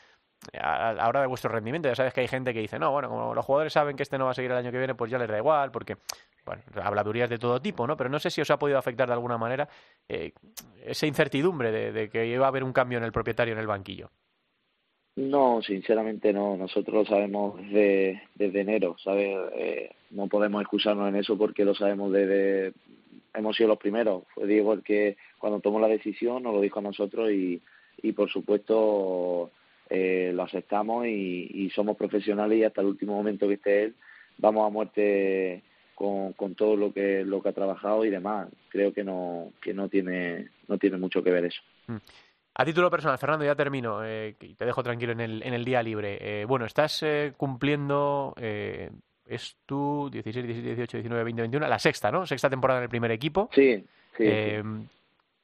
a la hora de vuestro rendimiento, ya sabes que hay gente que dice, no, bueno, como los jugadores saben que este no va a seguir el año que viene, pues ya les da igual, porque, bueno, habladurías de todo tipo, ¿no? Pero no sé si os ha podido afectar de alguna manera eh, esa incertidumbre de, de que iba a haber un cambio en el propietario en el banquillo. No, sinceramente no. Nosotros lo sabemos desde, desde enero, ¿sabes? Eh, no podemos excusarnos en eso porque lo sabemos desde... Hemos sido los primeros. Fue Diego el que cuando tomó la decisión nos lo dijo a nosotros y, y por supuesto eh, lo aceptamos y, somos profesionales y hasta el último momento que esté él vamos a muerte con, con todo lo que lo que ha trabajado y demás. Creo que no que no tiene no tiene mucho que ver eso. Mm. A título personal, Fernando, ya termino eh, y te dejo tranquilo en el, en el día libre. Eh, bueno, estás eh, cumpliendo, eh, es tu 16, 17, 18, 19, 20, 21, la sexta, ¿no? Sexta temporada en el primer equipo. Sí, sí. Eh, sí.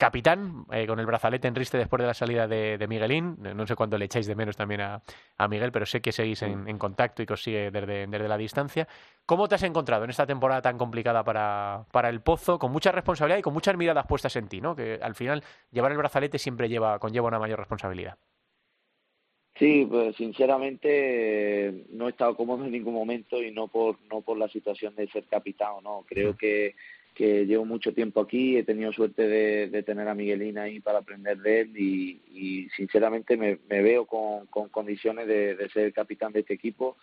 Capitán, eh, con el brazalete en riste después de la salida de, de Miguelín. No sé cuánto le echáis de menos también a, a Miguel, pero sé que seguís en, en, contacto y que os sigue desde, desde la distancia. ¿Cómo te has encontrado en esta temporada tan complicada para, para el Pozo, con mucha responsabilidad y con muchas miradas puestas en ti, ¿no? Que al final llevar el brazalete siempre lleva, conlleva una mayor responsabilidad. Sí, pues sinceramente no he estado cómodo en ningún momento y no por no por la situación de ser capitán, no. Creo que que llevo mucho tiempo aquí, he tenido suerte de, de tener a Miguelín ahí para aprender de él y, y sinceramente me, me, veo con, con condiciones de, de, ser capitán de este equipo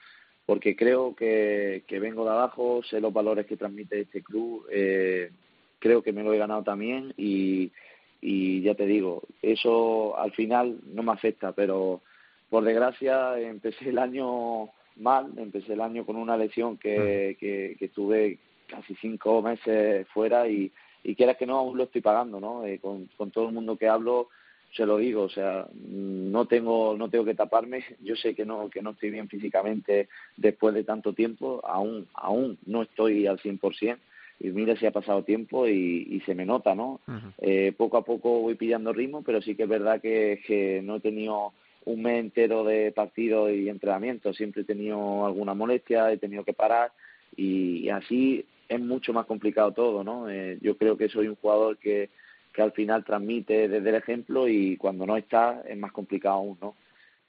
porque creo que, que, vengo de abajo, sé los valores que transmite este club, eh, creo que me lo he ganado también y, y ya te digo, eso al final no me afecta, pero por desgracia empecé el año mal, empecé el año con una lesión que, que, que tuve casi cinco meses fuera y, y quieras que no, aún lo estoy pagando, ¿no? Eh, con, con todo el mundo que hablo se lo digo, o sea, no tengo no tengo que taparme, yo sé que no que no estoy bien físicamente después de tanto tiempo, aún aún no estoy al 100% y mira si ha pasado tiempo y, y se me nota, ¿no? Uh -huh. eh, poco a poco voy pillando ritmo, pero sí que es verdad que, que no he tenido un mes entero de partidos y entrenamiento, siempre he tenido alguna molestia, he tenido que parar y, y así es mucho más complicado todo, ¿no? Eh, yo creo que soy un jugador que, que al final transmite desde el ejemplo y cuando no está es más complicado aún, ¿no?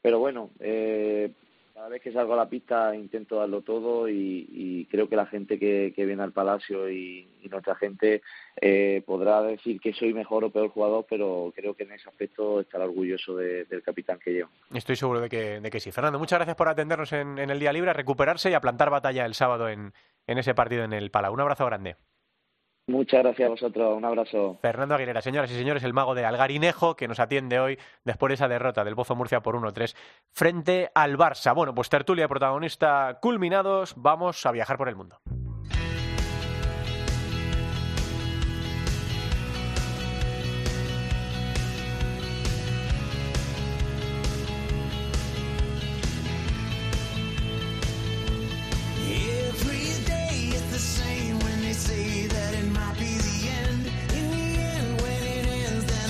Pero bueno, eh, cada vez que salgo a la pista intento darlo todo y, creo que la gente que, viene al Palacio y, nuestra gente eh, podrá decir que soy mejor o peor jugador, pero creo que en ese aspecto estará orgulloso de, del capitán que llevo. Estoy seguro de que, de que sí. Fernando, muchas gracias por atendernos en, en el día libre, a recuperarse y a plantar batalla el sábado en, en ese partido en el Palau. Un abrazo grande. Muchas gracias a vosotros, un abrazo. Fernando Aguilera, señoras y señores, el mago de Algarinejo, que nos atiende hoy después de esa derrota del Pozo Murcia por 1-3 frente al Barça. Bueno, pues tertulia protagonista culminados, vamos a viajar por el mundo.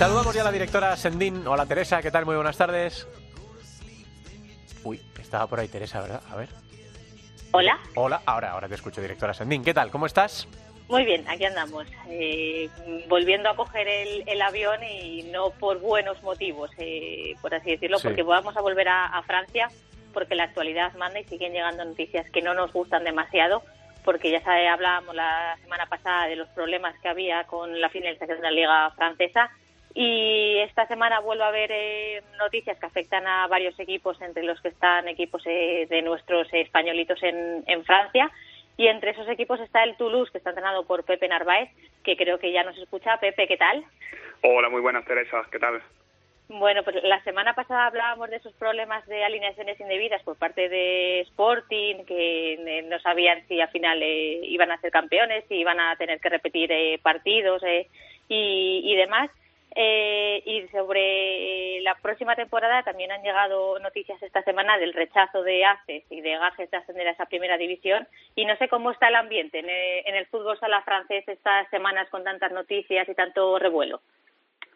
Saludamos ya a la directora Sendín. Hola Teresa, ¿qué tal? Muy buenas tardes. Uy, estaba por ahí Teresa, ¿verdad? A ver. Hola. Hola, ahora, ahora te escucho, directora Sendín. ¿Qué tal? ¿Cómo estás? Muy bien, aquí andamos. Eh, volviendo a coger el, el, avión y no por buenos motivos, eh, por así decirlo, sí. porque vamos a volver a, a Francia porque la actualidad manda y siguen llegando noticias que no nos gustan demasiado porque ya sabe, hablábamos la semana pasada de los problemas que había con la finalización de la Liga Francesa y esta semana vuelvo a ver eh, noticias que afectan a varios equipos, entre los que están equipos eh, de nuestros españolitos en, en Francia. Y entre esos equipos está el Toulouse, que está entrenado por Pepe Narváez, que creo que ya nos escucha. Pepe, ¿qué tal? Hola, muy buenas, Teresa. ¿Qué tal? Bueno, pues la semana pasada hablábamos de esos problemas de alineaciones indebidas por parte de Sporting, que eh, no sabían si al final eh, iban a ser campeones, si iban a tener que repetir eh, partidos y, y, demás. Y sobre la próxima temporada también han llegado noticias esta semana del rechazo de ACES y de Gajes de ascender a esa primera división. Y no sé cómo está el ambiente en el, en el fútbol sala francés estas semanas con tantas noticias y tanto revuelo.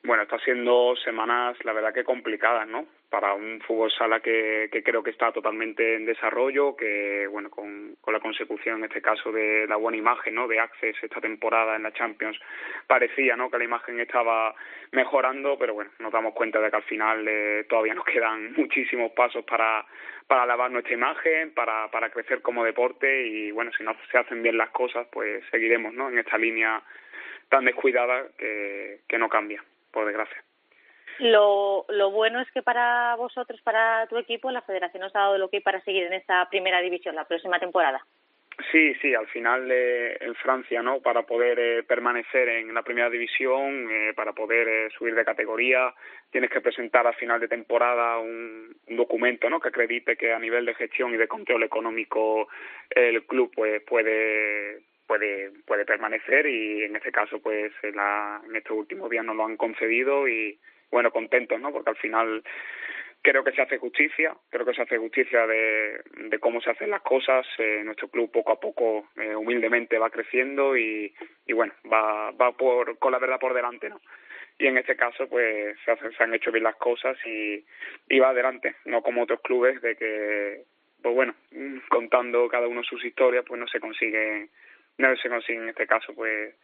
Bueno, está siendo semanas, la verdad que complicadas, ¿no? Para un fútbol sala que, creo que está totalmente en desarrollo, que, bueno, con, con la consecución en este caso de la buena imagen, ¿no? De Access esta temporada en la Champions, parecía, ¿no? Que la imagen estaba mejorando, pero bueno, nos damos cuenta de que al final eh, todavía nos quedan (laughs) muchísimos pasos para, para lavar nuestra imagen, para, para crecer como deporte y, bueno, si no se hacen bien las cosas, pues seguiremos, ¿no? En esta línea tan descuidada que, que no cambia por desgracia. Lo, lo bueno es que para vosotros, para tu equipo, la federación os ha dado lo que hay para seguir en esta primera división la próxima temporada. Sí, sí, al final eh, en Francia, ¿no? Para poder eh, permanecer en la primera división, eh, para poder eh, subir de categoría, tienes que presentar al final de temporada un, un, documento, ¿no? Que acredite que a nivel de gestión y de control económico el club pues puede puede puede permanecer y en este caso pues en, la, en estos últimos días nos lo han concedido y bueno contentos no porque al final creo que se hace justicia creo que se hace justicia de, de cómo se hacen las cosas eh, nuestro club poco a poco eh, humildemente va creciendo y, bueno va va por con la verdad por delante no y en este caso pues se, hacen, se han hecho bien las cosas y, y va adelante no como otros clubes de que pues bueno contando cada uno sus historias pues no se consigue no se consigue en este caso pues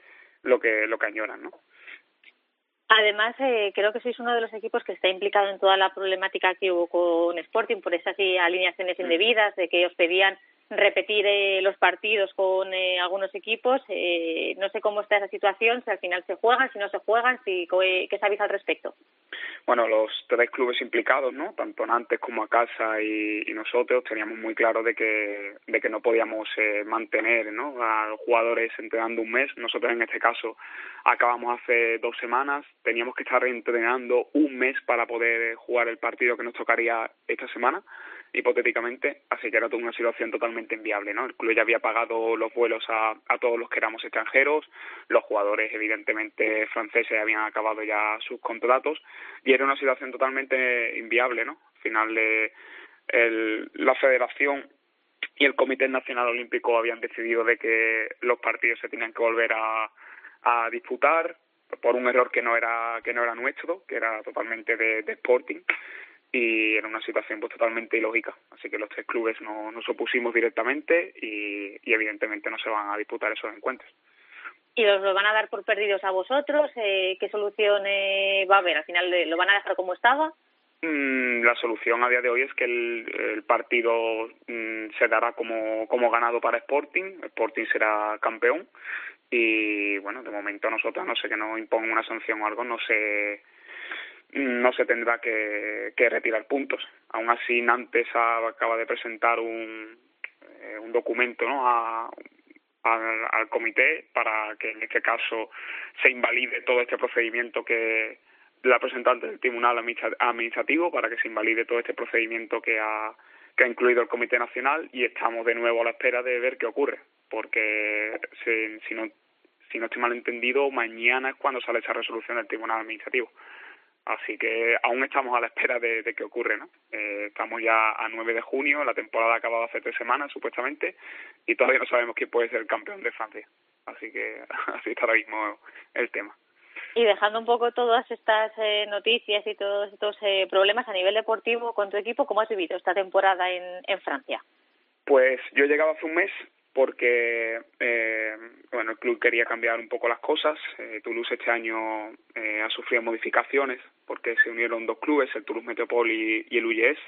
lo que lo que añoran, ¿no? Además, eh, creo que sois uno de los equipos que está implicado en toda la problemática que hubo con Sporting por esas alineaciones mm. indebidas, de que os pedían repetir eh, los partidos con eh, algunos equipos. Eh, no sé cómo está esa situación, si al final se juegan, si no se juegan, si qué sabéis al respecto. Bueno, los tres clubes implicados, ¿no? Tanto Nantes como a casa y, y, nosotros teníamos muy claro de que de que no podíamos eh, mantener, ¿no? A los jugadores entrenando un mes. Nosotros en este caso acabamos hace dos semanas, teníamos que estar entrenando un mes para poder jugar el partido que nos tocaría esta semana hipotéticamente, así que era toda una situación totalmente inviable, ¿no? El club ya había pagado los vuelos a, a todos los que éramos extranjeros, los jugadores evidentemente franceses habían acabado ya sus contratos y era una situación totalmente inviable, ¿no? Al final de el, la federación y el Comité Nacional Olímpico habían decidido de que los partidos se tenían que volver a, disputar por un error que no era que no era nuestro, que era totalmente de Sporting y era una situación pues totalmente ilógica. Así que los tres clubes no nos opusimos directamente y, y evidentemente no se van a disputar esos encuentros. ¿Y os lo van a dar por perdidos a vosotros? Eh, ¿Qué solución eh, va a haber? ¿Al final lo van a dejar como estaba? Mm, la solución a día de hoy es que el, el partido mm, se dará como, como ganado para Sporting. Sporting será campeón. Y bueno, de momento nosotros, no sé que nos impongan una sanción o algo, no sé no se tendrá que, retirar puntos. Aún así, Nantes acaba de presentar un, eh, documento ¿no? a, al, al comité para que en este caso se invalide todo este procedimiento que la presentante del Tribunal Administrativo para que se invalide todo este procedimiento que ha, que ha incluido el Comité Nacional y estamos de nuevo a la espera de ver qué ocurre, porque si, si no si no estoy mal entendido, mañana es cuando sale esa resolución del Tribunal Administrativo. Así que aún estamos a la espera de, de qué ocurre, ¿no? Eh, estamos ya a 9 de junio, la temporada ha acabado hace tres semanas supuestamente y todavía no sabemos quién puede ser el campeón de Francia. Así que (laughs) así está ahora mismo el tema. Y dejando un poco todas estas eh, noticias y todos estos eh, problemas a nivel deportivo con tu equipo, ¿cómo has vivido esta temporada en, en Francia? Pues yo llegaba hace un mes porque eh, bueno el club quería cambiar un poco las cosas. Eh, Toulouse este año eh, ha sufrido modificaciones porque se unieron dos clubes, el Toulouse Metropol y, y el UYS.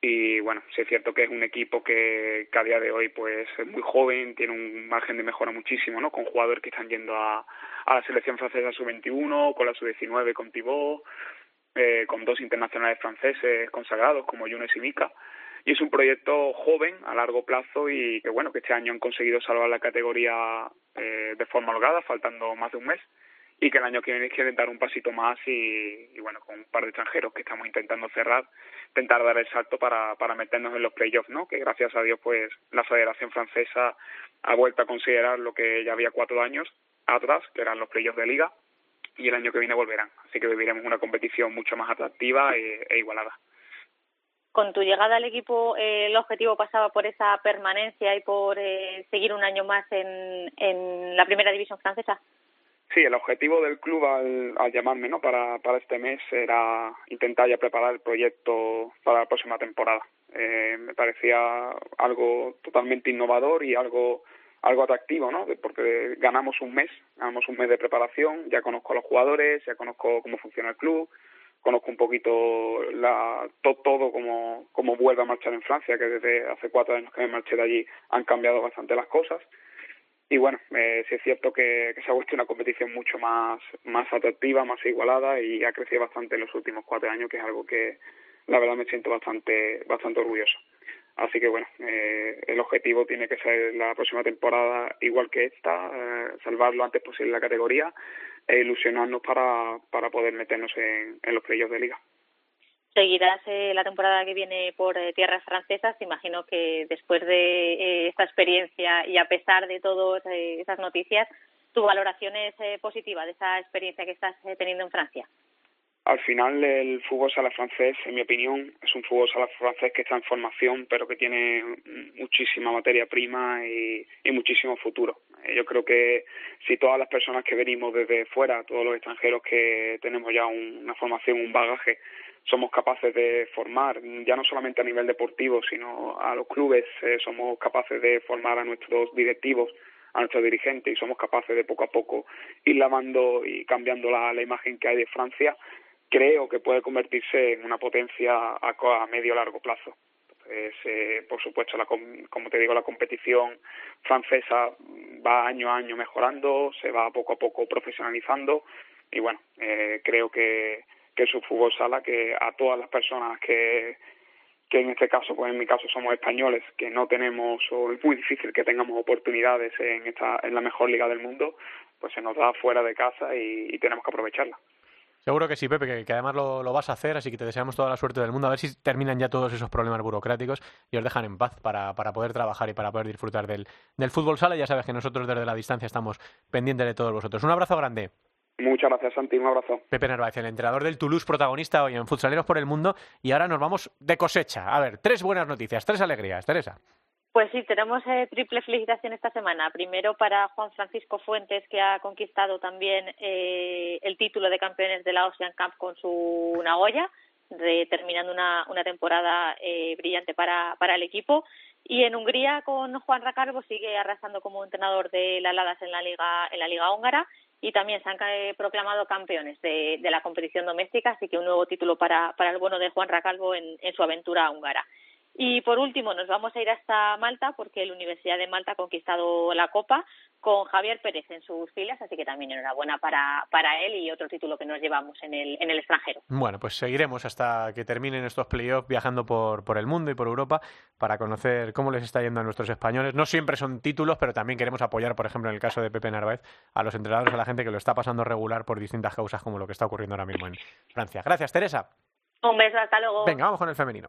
y bueno, sí es cierto que es un equipo que, que a día de hoy pues es muy joven, tiene un margen de mejora muchísimo, ¿no? Con jugadores que están yendo a, a la selección francesa sub-21, con la sub-19 con Thibaut, eh, con dos internacionales franceses consagrados como Younes y Mika. Y es un proyecto joven, a largo plazo y que bueno, que este año han conseguido salvar la categoría eh, de forma holgada, faltando más de un mes y que el año que viene quieren dar un pasito más y, bueno, con un par de extranjeros que estamos intentando cerrar, intentar dar el salto para, para meternos en los playoffs, ¿no? Que gracias a Dios, pues la Federación Francesa ha vuelto a considerar lo que ya había cuatro años atrás, que eran los playoffs de liga, y el año que viene volverán. Así que viviremos una competición mucho más atractiva e, e igualada. Con tu llegada al equipo, eh, el objetivo pasaba por esa permanencia y por eh, seguir un año más en, en la primera división francesa. Sí, el objetivo del club al, al llamarme ¿no? para, para este mes era intentar ya preparar el proyecto para la próxima temporada. Eh, me parecía algo totalmente innovador y algo algo atractivo, ¿no? Porque ganamos un mes, ganamos un mes de preparación, ya conozco a los jugadores, ya conozco cómo funciona el club, conozco un poquito la, todo, todo como, como vuelve a marchar en Francia, que desde hace cuatro años que me marché de allí han cambiado bastante las cosas y bueno, eh, sí es cierto que, que se ha vuelto una competición mucho más, más atractiva, más igualada y ha crecido bastante en los últimos cuatro años, que es algo que la verdad me siento bastante, bastante orgulloso. Así que bueno, eh, el objetivo tiene que ser la próxima temporada igual que esta, eh, salvar lo antes posible la categoría e ilusionarnos para, para poder meternos en, en los playoffs de liga seguirás eh, la temporada que viene por eh, tierras francesas. Imagino que después de eh, esta experiencia y a pesar de todas esas noticias, tu valoración es positiva de esa experiencia que estás teniendo en Francia. Al final, el fútbol sala francés, en mi opinión, es un fútbol sala francés que está en formación, pero que tiene muchísima materia prima y, y muchísimo futuro. Eh, yo creo que si todas las personas que venimos desde fuera, todos los extranjeros que tenemos ya un, una formación, un bagaje, somos capaces de formar, ya no solamente a nivel deportivo, sino a los clubes, eh, somos capaces de formar a nuestros directivos, a nuestros dirigentes y somos capaces de poco a poco ir lavando y cambiando la, la imagen que hay de Francia, creo que puede convertirse en una potencia a, a medio largo plazo. Entonces, eh, por supuesto, la, como te digo, la competición francesa va año a año mejorando, se va poco a poco profesionalizando y bueno, eh, creo que que es un fútbol sala que a todas las personas que que en este caso, pues en mi caso somos españoles, que no tenemos, o es muy difícil que tengamos oportunidades en esta, en la mejor liga del mundo, pues se nos da fuera de casa y, y tenemos que aprovecharla. Seguro que sí, Pepe, que, que además lo, lo, vas a hacer, así que te deseamos toda la suerte del mundo. A ver si terminan ya todos esos problemas burocráticos y os dejan en paz para, para poder trabajar y para poder disfrutar del, del fútbol sala. Ya sabes que nosotros desde la distancia estamos pendientes de todos vosotros. Un abrazo grande. Muchas gracias, Santi. Un abrazo. Pepe Narváez, el entrenador del Toulouse, protagonista hoy en Futsaleros por el Mundo. Y ahora nos vamos de cosecha. A ver, tres buenas noticias, tres alegrías. Teresa. Pues sí, tenemos eh, triple felicitación esta semana. Primero para Juan Francisco Fuentes, que ha conquistado también eh, el título de campeones de la Ocean Cup con su Nagoya, de, terminando una, una temporada eh, brillante para, el equipo. Y en Hungría, con Juan Racarbo, sigue arrasando como entrenador de las Ladas en la Liga, en la Liga Húngara y también se han proclamado campeones de, de, la competición doméstica, así que un nuevo título para, el bueno de Juan Racalvo en su aventura húngara. Y por último, nos vamos a ir hasta Malta porque la Universidad de Malta ha conquistado la Copa con Javier Pérez en sus filas, así que también enhorabuena para, para él y otro título que nos llevamos en el, en el extranjero. Bueno, pues seguiremos hasta que terminen estos playoffs viajando por, por el mundo y por Europa para conocer cómo les está yendo a nuestros españoles. No siempre son títulos, pero también queremos apoyar, por ejemplo, en el caso de Pepe Narváez, a los entrenadores, a la gente que lo está pasando regular por distintas causas, como lo que está ocurriendo ahora mismo en Francia. Gracias, Teresa. Un beso, hasta luego. Venga, vamos con el femenino.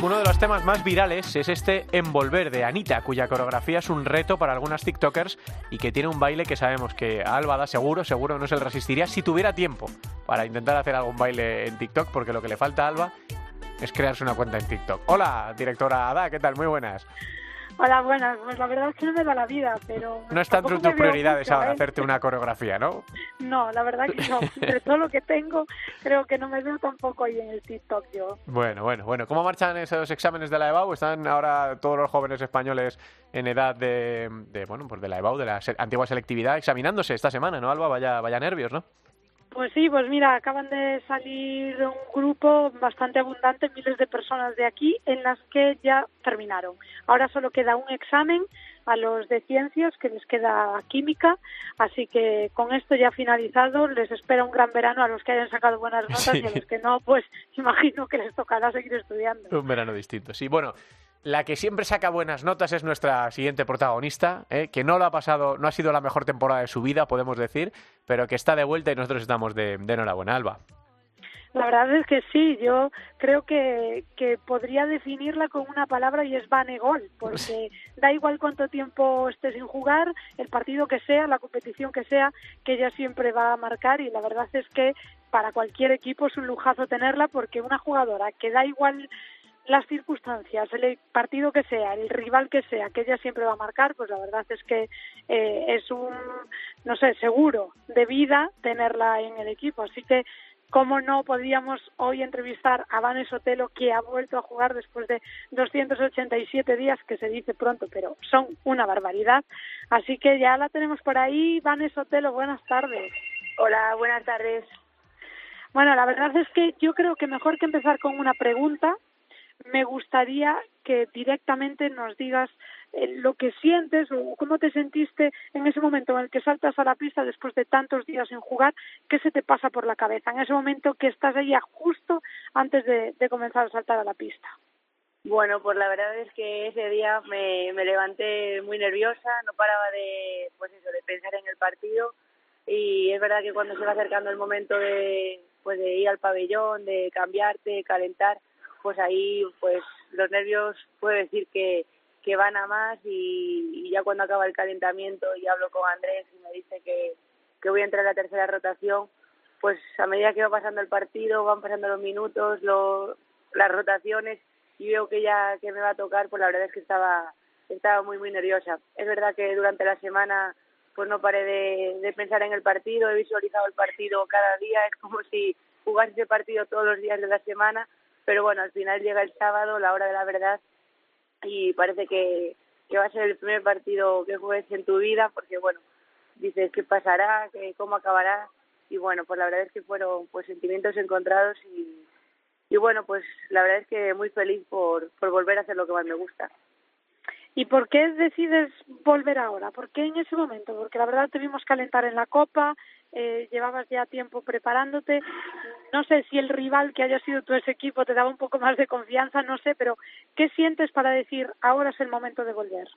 Uno de los temas más virales es este Envolver de Anita, cuya coreografía es un reto para algunas TikTokers y que tiene un baile que sabemos que a Alba da seguro, seguro no se le resistiría si tuviera tiempo para intentar hacer algún baile en TikTok, porque lo que le falta a Alba es crearse una cuenta en TikTok. Hola, directora Ada, ¿qué tal? Muy buenas. Hola, buenas. Pues la verdad es que no me da la vida, pero... No está entre tus prioridades ahora ¿eh? hacerte una coreografía, ¿no? (laughs) No, la verdad que no. (laughs) De todo lo que tengo, creo que no me veo tampoco ahí en el TikTok yo. Bueno, bueno, bueno. ¿Cómo marchan esos exámenes de la EBAU? ¿Están ahora todos los jóvenes españoles en edad de, de, bueno, pues de la EBAU, de la antigua selectividad, examinándose esta semana, ¿no, Alba? Vaya, vaya nervios, ¿no? Pues sí, pues mira, acaban de salir un grupo bastante abundante, miles de personas de aquí, en las que ya terminaron. Ahora solo queda un examen a los de ciencias, que les queda química, así que con esto ya finalizado, les espera un gran verano a los que hayan sacado buenas notas Sí. y a los que no, pues imagino que les tocará seguir estudiando. Un verano distinto. Sí, bueno, la que siempre saca buenas notas es nuestra siguiente protagonista, ¿eh? que no lo ha pasado, no ha sido la mejor temporada de su vida, podemos decir, pero que está de vuelta y nosotros estamos de, de enhorabuena, Alba. La verdad es que sí, yo creo que, que podría definirla con una palabra y es Gol, porque (laughs) da igual cuánto tiempo esté sin jugar, el partido que sea, la competición que sea, que ella siempre va a marcar y la verdad es que para cualquier equipo es un lujazo tenerla porque una jugadora que da igual las circunstancias, el partido que sea, el rival que sea, que ella siempre va a marcar, pues la verdad es que eh, es un, no sé, seguro de vida tenerla en el equipo. Así que, ¿cómo no podríamos hoy entrevistar a Vanes Otelo, que ha vuelto a jugar después de 287 días, que se dice pronto, pero son una barbaridad? Así que ya la tenemos por ahí. Vanes Otelo, buenas tardes. Hola, buenas tardes. Bueno, la verdad es que yo creo que mejor que empezar con una pregunta, me gustaría que directamente nos digas eh, lo que sientes o cómo te sentiste en ese momento en el que saltas a la pista después de tantos días sin jugar, qué se te pasa por la cabeza en ese momento que estás ahí justo antes de, de comenzar a saltar a la pista. Bueno, pues la verdad es que ese día me, me levanté muy nerviosa, no paraba de, pues eso, de pensar en el partido y es verdad que cuando se va acercando el momento de, pues de ir al pabellón, de cambiarte, calentar, pues ahí pues los nervios puedo decir que, que van a más y, ya cuando acaba el calentamiento y hablo con Andrés y me dice que, que voy a entrar a la tercera rotación, pues a medida que va pasando el partido, van pasando los minutos, lo, las rotaciones y veo que ya que me va a tocar, pues la verdad es que estaba estaba muy muy nerviosa. Es verdad que durante la semana pues no paré de, de pensar en el partido, he visualizado el partido cada día, es como si jugase ese partido todos los días de la semana, pero bueno, al final llega el sábado, la hora de la verdad, y parece que, que va a ser el primer partido que juegues en tu vida, porque bueno, dices qué pasará, que cómo acabará, y bueno, pues la verdad es que fueron pues sentimientos encontrados y, y bueno, pues la verdad es que muy feliz por, por volver a hacer lo que más me gusta. ¿Y por qué decides volver ahora? ¿Por qué en ese momento? Porque la verdad te vimos calentar en la Copa, eh, llevabas ya tiempo preparándote. No sé si el rival que haya sido tu ese equipo te daba un poco más de confianza, no sé, pero ¿qué sientes para decir ahora es el momento de volver?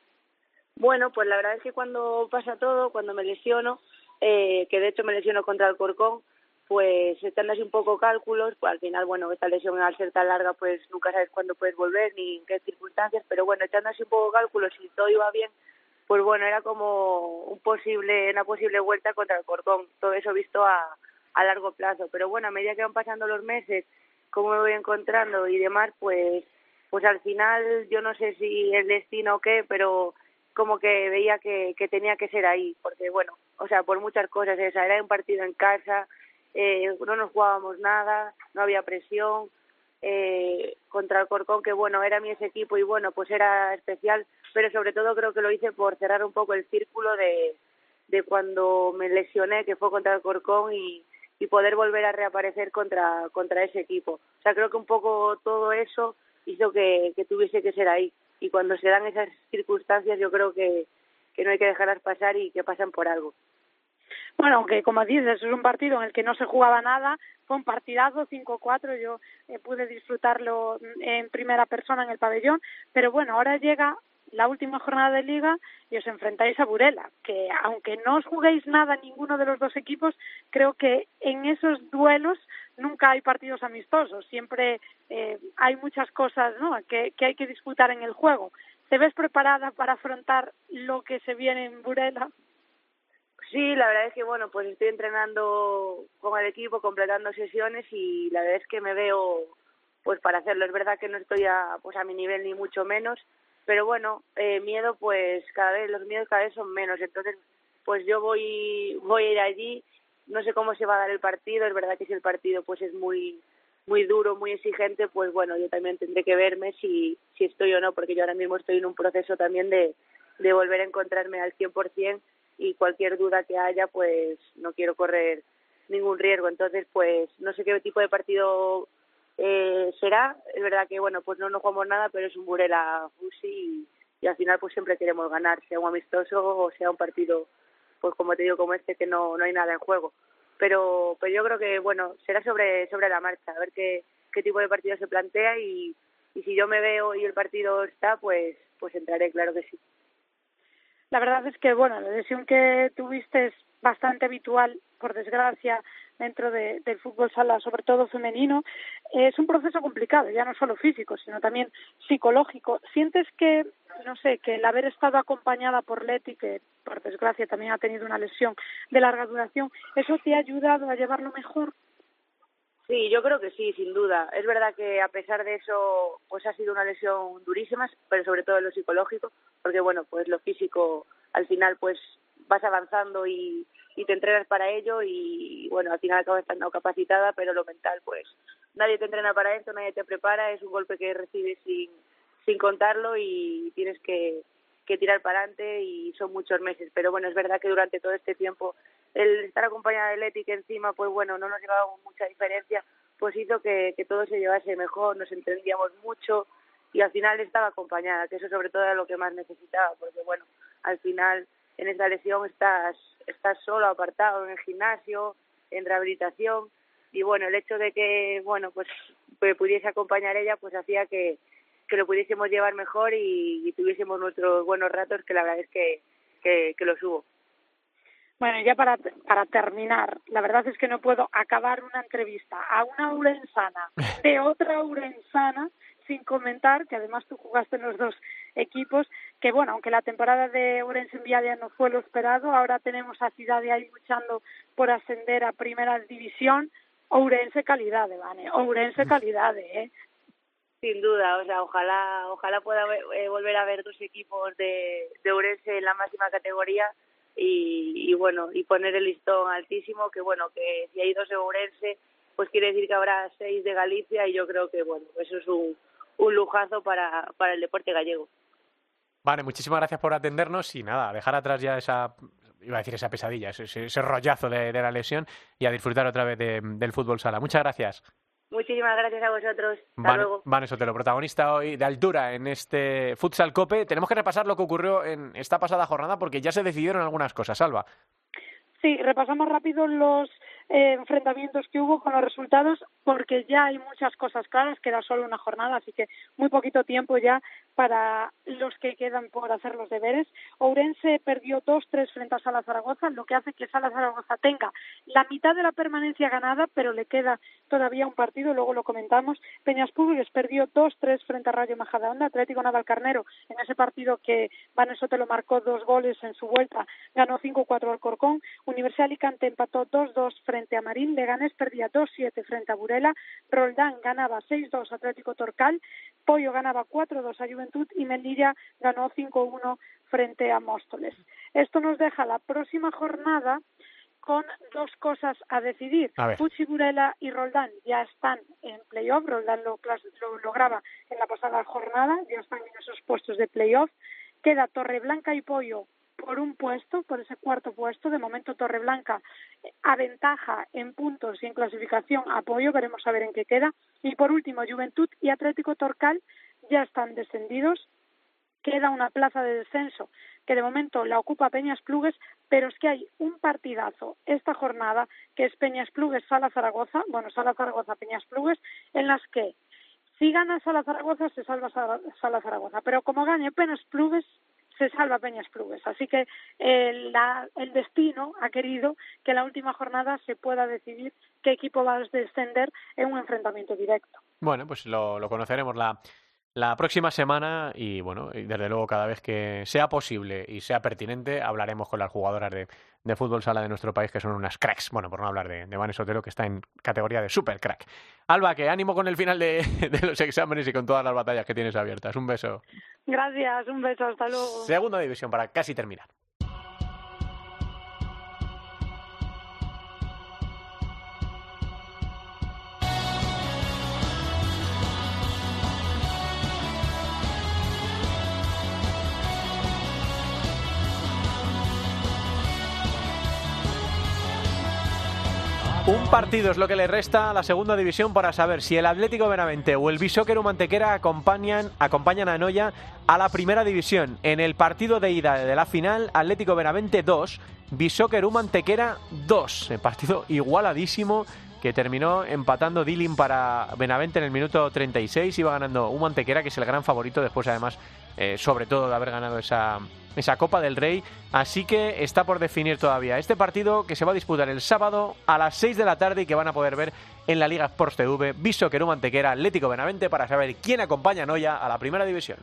Bueno, pues la verdad es que cuando pasa todo, cuando me lesiono, eh, que de hecho me lesiono contra el Corcón, pues echando así un poco cálculos, pues al final, bueno, esta lesión al ser tan larga, pues nunca sabes cuándo puedes volver ni en qué circunstancias, pero bueno, echando así un poco cálculos, si todo iba bien, pues bueno, era como un posible, una posible vuelta contra el Corcón, todo eso visto a, a largo plazo, pero bueno, a medida que van pasando los meses, cómo me voy encontrando y demás, pues, pues al final yo no sé si el destino o qué, pero como que veía que, que tenía que ser ahí, porque bueno, o sea, por muchas cosas, esa era un partido en casa, eh, no nos jugábamos nada, no había presión, eh, contra el Corcón, que bueno, era mi ese equipo y bueno, pues era especial, pero sobre todo creo que lo hice por cerrar un poco el círculo de, de cuando me lesioné, que fue contra el Corcón y, y poder volver a reaparecer contra, contra ese equipo. O sea, creo que un poco todo eso hizo que, que tuviese que ser ahí. Y cuando se dan esas circunstancias, yo creo que, que no hay que dejarlas pasar y que pasan por algo. Bueno, aunque como dices, es un partido en el que no se jugaba nada, fue un partidazo 5-4, yo eh, pude disfrutarlo en primera persona en el pabellón, pero bueno, ahora llega la última jornada de liga y os enfrentáis a Burela, que aunque no os juguéis nada ninguno de los dos equipos, creo que en esos duelos nunca hay partidos amistosos, siempre eh, hay muchas cosas ¿no? que, que hay que disputar en el juego. ¿Te ves preparada para afrontar lo que se viene en Burela? Sí, la verdad es que bueno, pues estoy entrenando con el equipo, completando sesiones y la verdad es que me veo pues para hacerlo. Es verdad que no estoy a, pues a mi nivel ni mucho menos, pero bueno, eh, miedo pues cada vez, los miedos cada vez son menos. Entonces, pues yo voy, voy a ir allí, no sé cómo se va a dar el partido, es verdad que si el partido pues es muy muy duro, muy exigente, pues bueno, yo también tendré que verme si, si estoy o no, porque yo ahora mismo estoy en un proceso también de, de volver a encontrarme al 100% y cualquier duda que haya, pues no quiero correr ningún riesgo. Entonces, pues no sé qué tipo de partido eh, será. Es verdad que, bueno, pues no nos jugamos nada, pero es un Burela Fusi y, al final pues siempre queremos ganar, sea un amistoso o sea un partido, pues como te digo, como este, que no, no hay nada en juego. Pero, pero yo creo que, bueno, será sobre, sobre la marcha, a ver qué, qué tipo de partido se plantea y, y si yo me veo y el partido está, pues, pues entraré, claro que sí. La verdad es que, bueno, la lesión que tuviste es bastante habitual, por desgracia, dentro de, del fútbol sala, sobre todo femenino. Es un proceso complicado, ya no solo físico, sino también psicológico. ¿Sientes que, no sé, que el haber estado acompañada por Leti, que por desgracia también ha tenido una lesión de larga duración, eso te ha ayudado a llevarlo mejor? Sí, yo creo que sí, sin duda. Es verdad que a pesar de eso, pues ha sido una lesión durísima, pero sobre todo en lo psicológico, porque bueno, pues lo físico al final pues vas avanzando y, y te entrenas para ello y bueno, al final acabas estando capacitada, pero lo mental pues nadie te entrena para esto, nadie te prepara, es un golpe que recibes sin, sin contarlo y tienes que, que tirar para adelante y son muchos meses. Pero bueno, es verdad que durante todo este tiempo el estar acompañada de Leti, que encima, pues bueno, no nos llevaba mucha diferencia, pues hizo que, todo se llevase mejor, nos entendíamos mucho y al final estaba acompañada, que eso sobre todo era lo que más necesitaba, porque bueno, al final en esta lesión estás, estás solo, apartado en el gimnasio, en rehabilitación y bueno, el hecho de que, bueno, pues, pues pudiese acompañar ella, pues hacía que, que lo pudiésemos llevar mejor y, y tuviésemos nuestros buenos ratos, que la verdad es que, que, que los hubo. Bueno, ya para, para terminar, la verdad es que no puedo acabar una entrevista a una urensana (laughs) de otra urensana sin comentar, que además tú jugaste en los dos equipos, que bueno, aunque la temporada de Ourense en Viadia no fue lo esperado, ahora tenemos a Ciudad de ahí luchando por ascender a Primera División, Ourense calidad, Vane, Ourense calidad, ¿eh? Sin duda, o sea, ojalá, ojalá pueda eh, volver a ver dos equipos de, de Ourense en la máxima categoría y, y bueno, y poner el listón altísimo, que bueno, que si hay dos de Ourense, pues quiere decir que habrá seis de Galicia y yo creo que bueno, eso es un, un lujazo para, para el deporte gallego. Vale, muchísimas gracias por atendernos y nada, dejar atrás ya esa, iba a decir esa pesadilla, ese, ese rollazo de, la lesión y a disfrutar otra vez de, del fútbol sala. Muchas gracias. Muchísimas gracias a vosotros. Hasta Van, luego. Van Sotelo, protagonista hoy de altura en este Futsal Cope. Tenemos que repasar lo que ocurrió en esta pasada jornada porque ya se decidieron algunas cosas. Salva. Sí, repasamos rápido los eh, enfrentamientos que hubo con los resultados porque ya hay muchas cosas claras, queda solo una jornada, así que muy poquito tiempo ya para los que quedan por hacer los deberes. Ourense perdió 2-3 frente a Sala Zaragoza, lo que hace que Sala Zaragoza tenga la mitad de la permanencia ganada, pero le queda todavía un partido, luego lo comentamos. Peñas Públicas perdió 2-3 frente a Rayo Majadahonda, Atlético Navalcarnero en ese partido que Vanesote lo marcó dos goles en su vuelta, ganó 5-4 al Corcón. Universidad Alicante empató 2-2 frente a Marín, Leganés perdía 2-7 frente a Burela, Roldán ganaba 6-2 Atlético Torcal, Pollo ganaba 4-2 a Juventud y Melilla ganó 5-1 frente a Móstoles. Esto nos deja la próxima jornada con dos cosas a decidir. A. Pucci, Burela y Roldán ya están en playoff. Roldán lo, lo lograba en la pasada jornada, ya están en esos puestos de playoff. Queda Torreblanca y Pollo por un puesto, por ese cuarto puesto. De momento Torreblanca aventaja en puntos y en clasificación apoyo, veremos a ver en qué queda. Y por último, Juventud y Atlético Torcal ya están descendidos. Queda una plaza de descenso que de momento la ocupa Peñas Plugues, pero es que hay un partidazo esta jornada que es Peñas Plugues Sala Zaragoza, bueno, Sala Zaragoza Peñas Plugues, en las que Si gana Sala Zaragoza, se salva Sala Zaragoza, pero como gane Penas Clubes, se salva Peñas Clubes. Así que el, la- el destino ha querido que la última jornada se pueda decidir qué equipo va a descender en un enfrentamiento directo. Bueno, pues lo, lo conoceremos la, la próxima semana y bueno, desde luego cada vez que sea posible y sea pertinente hablaremos con las jugadoras de, de fútbol sala de nuestro país que son unas cracks. Bueno, por no hablar de, de Vanessa Otero que está en categoría de super crack. Alba, que ánimo con el final de, (laughs) de los exámenes y con todas las batallas que tienes abiertas. Un beso. Gracias, un beso, hasta luego. Segunda división para casi terminar. Un partido es lo que le resta a la segunda división para saber si el Atlético Benavente o el Bisóquero Mantequera acompañan, acompañan a Noya a la primera división. En el partido de ida de la final, Atlético Benavente 2, Bisóquero Mantequera 2. El partido igualadísimo que terminó empatando Dilling para Benavente en el minuto 36. Iba ganando un Mantequera, que es el gran favorito, después además, eh, sobre todo de haber ganado esa, esa Copa del Rey. Así que está por definir todavía este partido que se va a disputar el sábado a las 6 de la tarde y que van a poder ver en la Liga Sports TV, Viso Querú Mantequera, Atlético Benavente, para saber quién acompaña a Noya a la primera división.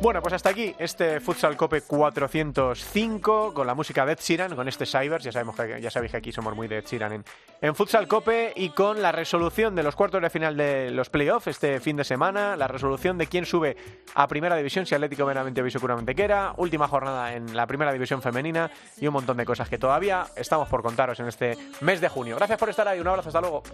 Bueno, pues hasta aquí este Futsal Cope 405 con la música de Ed Sheeran, con este Cybers, ya sabemos que ya sabéis que aquí somos muy de Ed Sheeran en, en Futsal Cope y con la resolución de los cuartos de final de los playoffs este fin de semana, la resolución de quién sube a Primera División, si Atlético Benavente o Bisocura Mantequera, última jornada en la Primera División femenina y un montón de cosas que todavía estamos por contaros en este mes de junio. Gracias por estar ahí, un abrazo, hasta luego.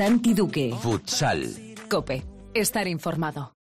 Santi Duque. Futsal. Cope. Estar informado.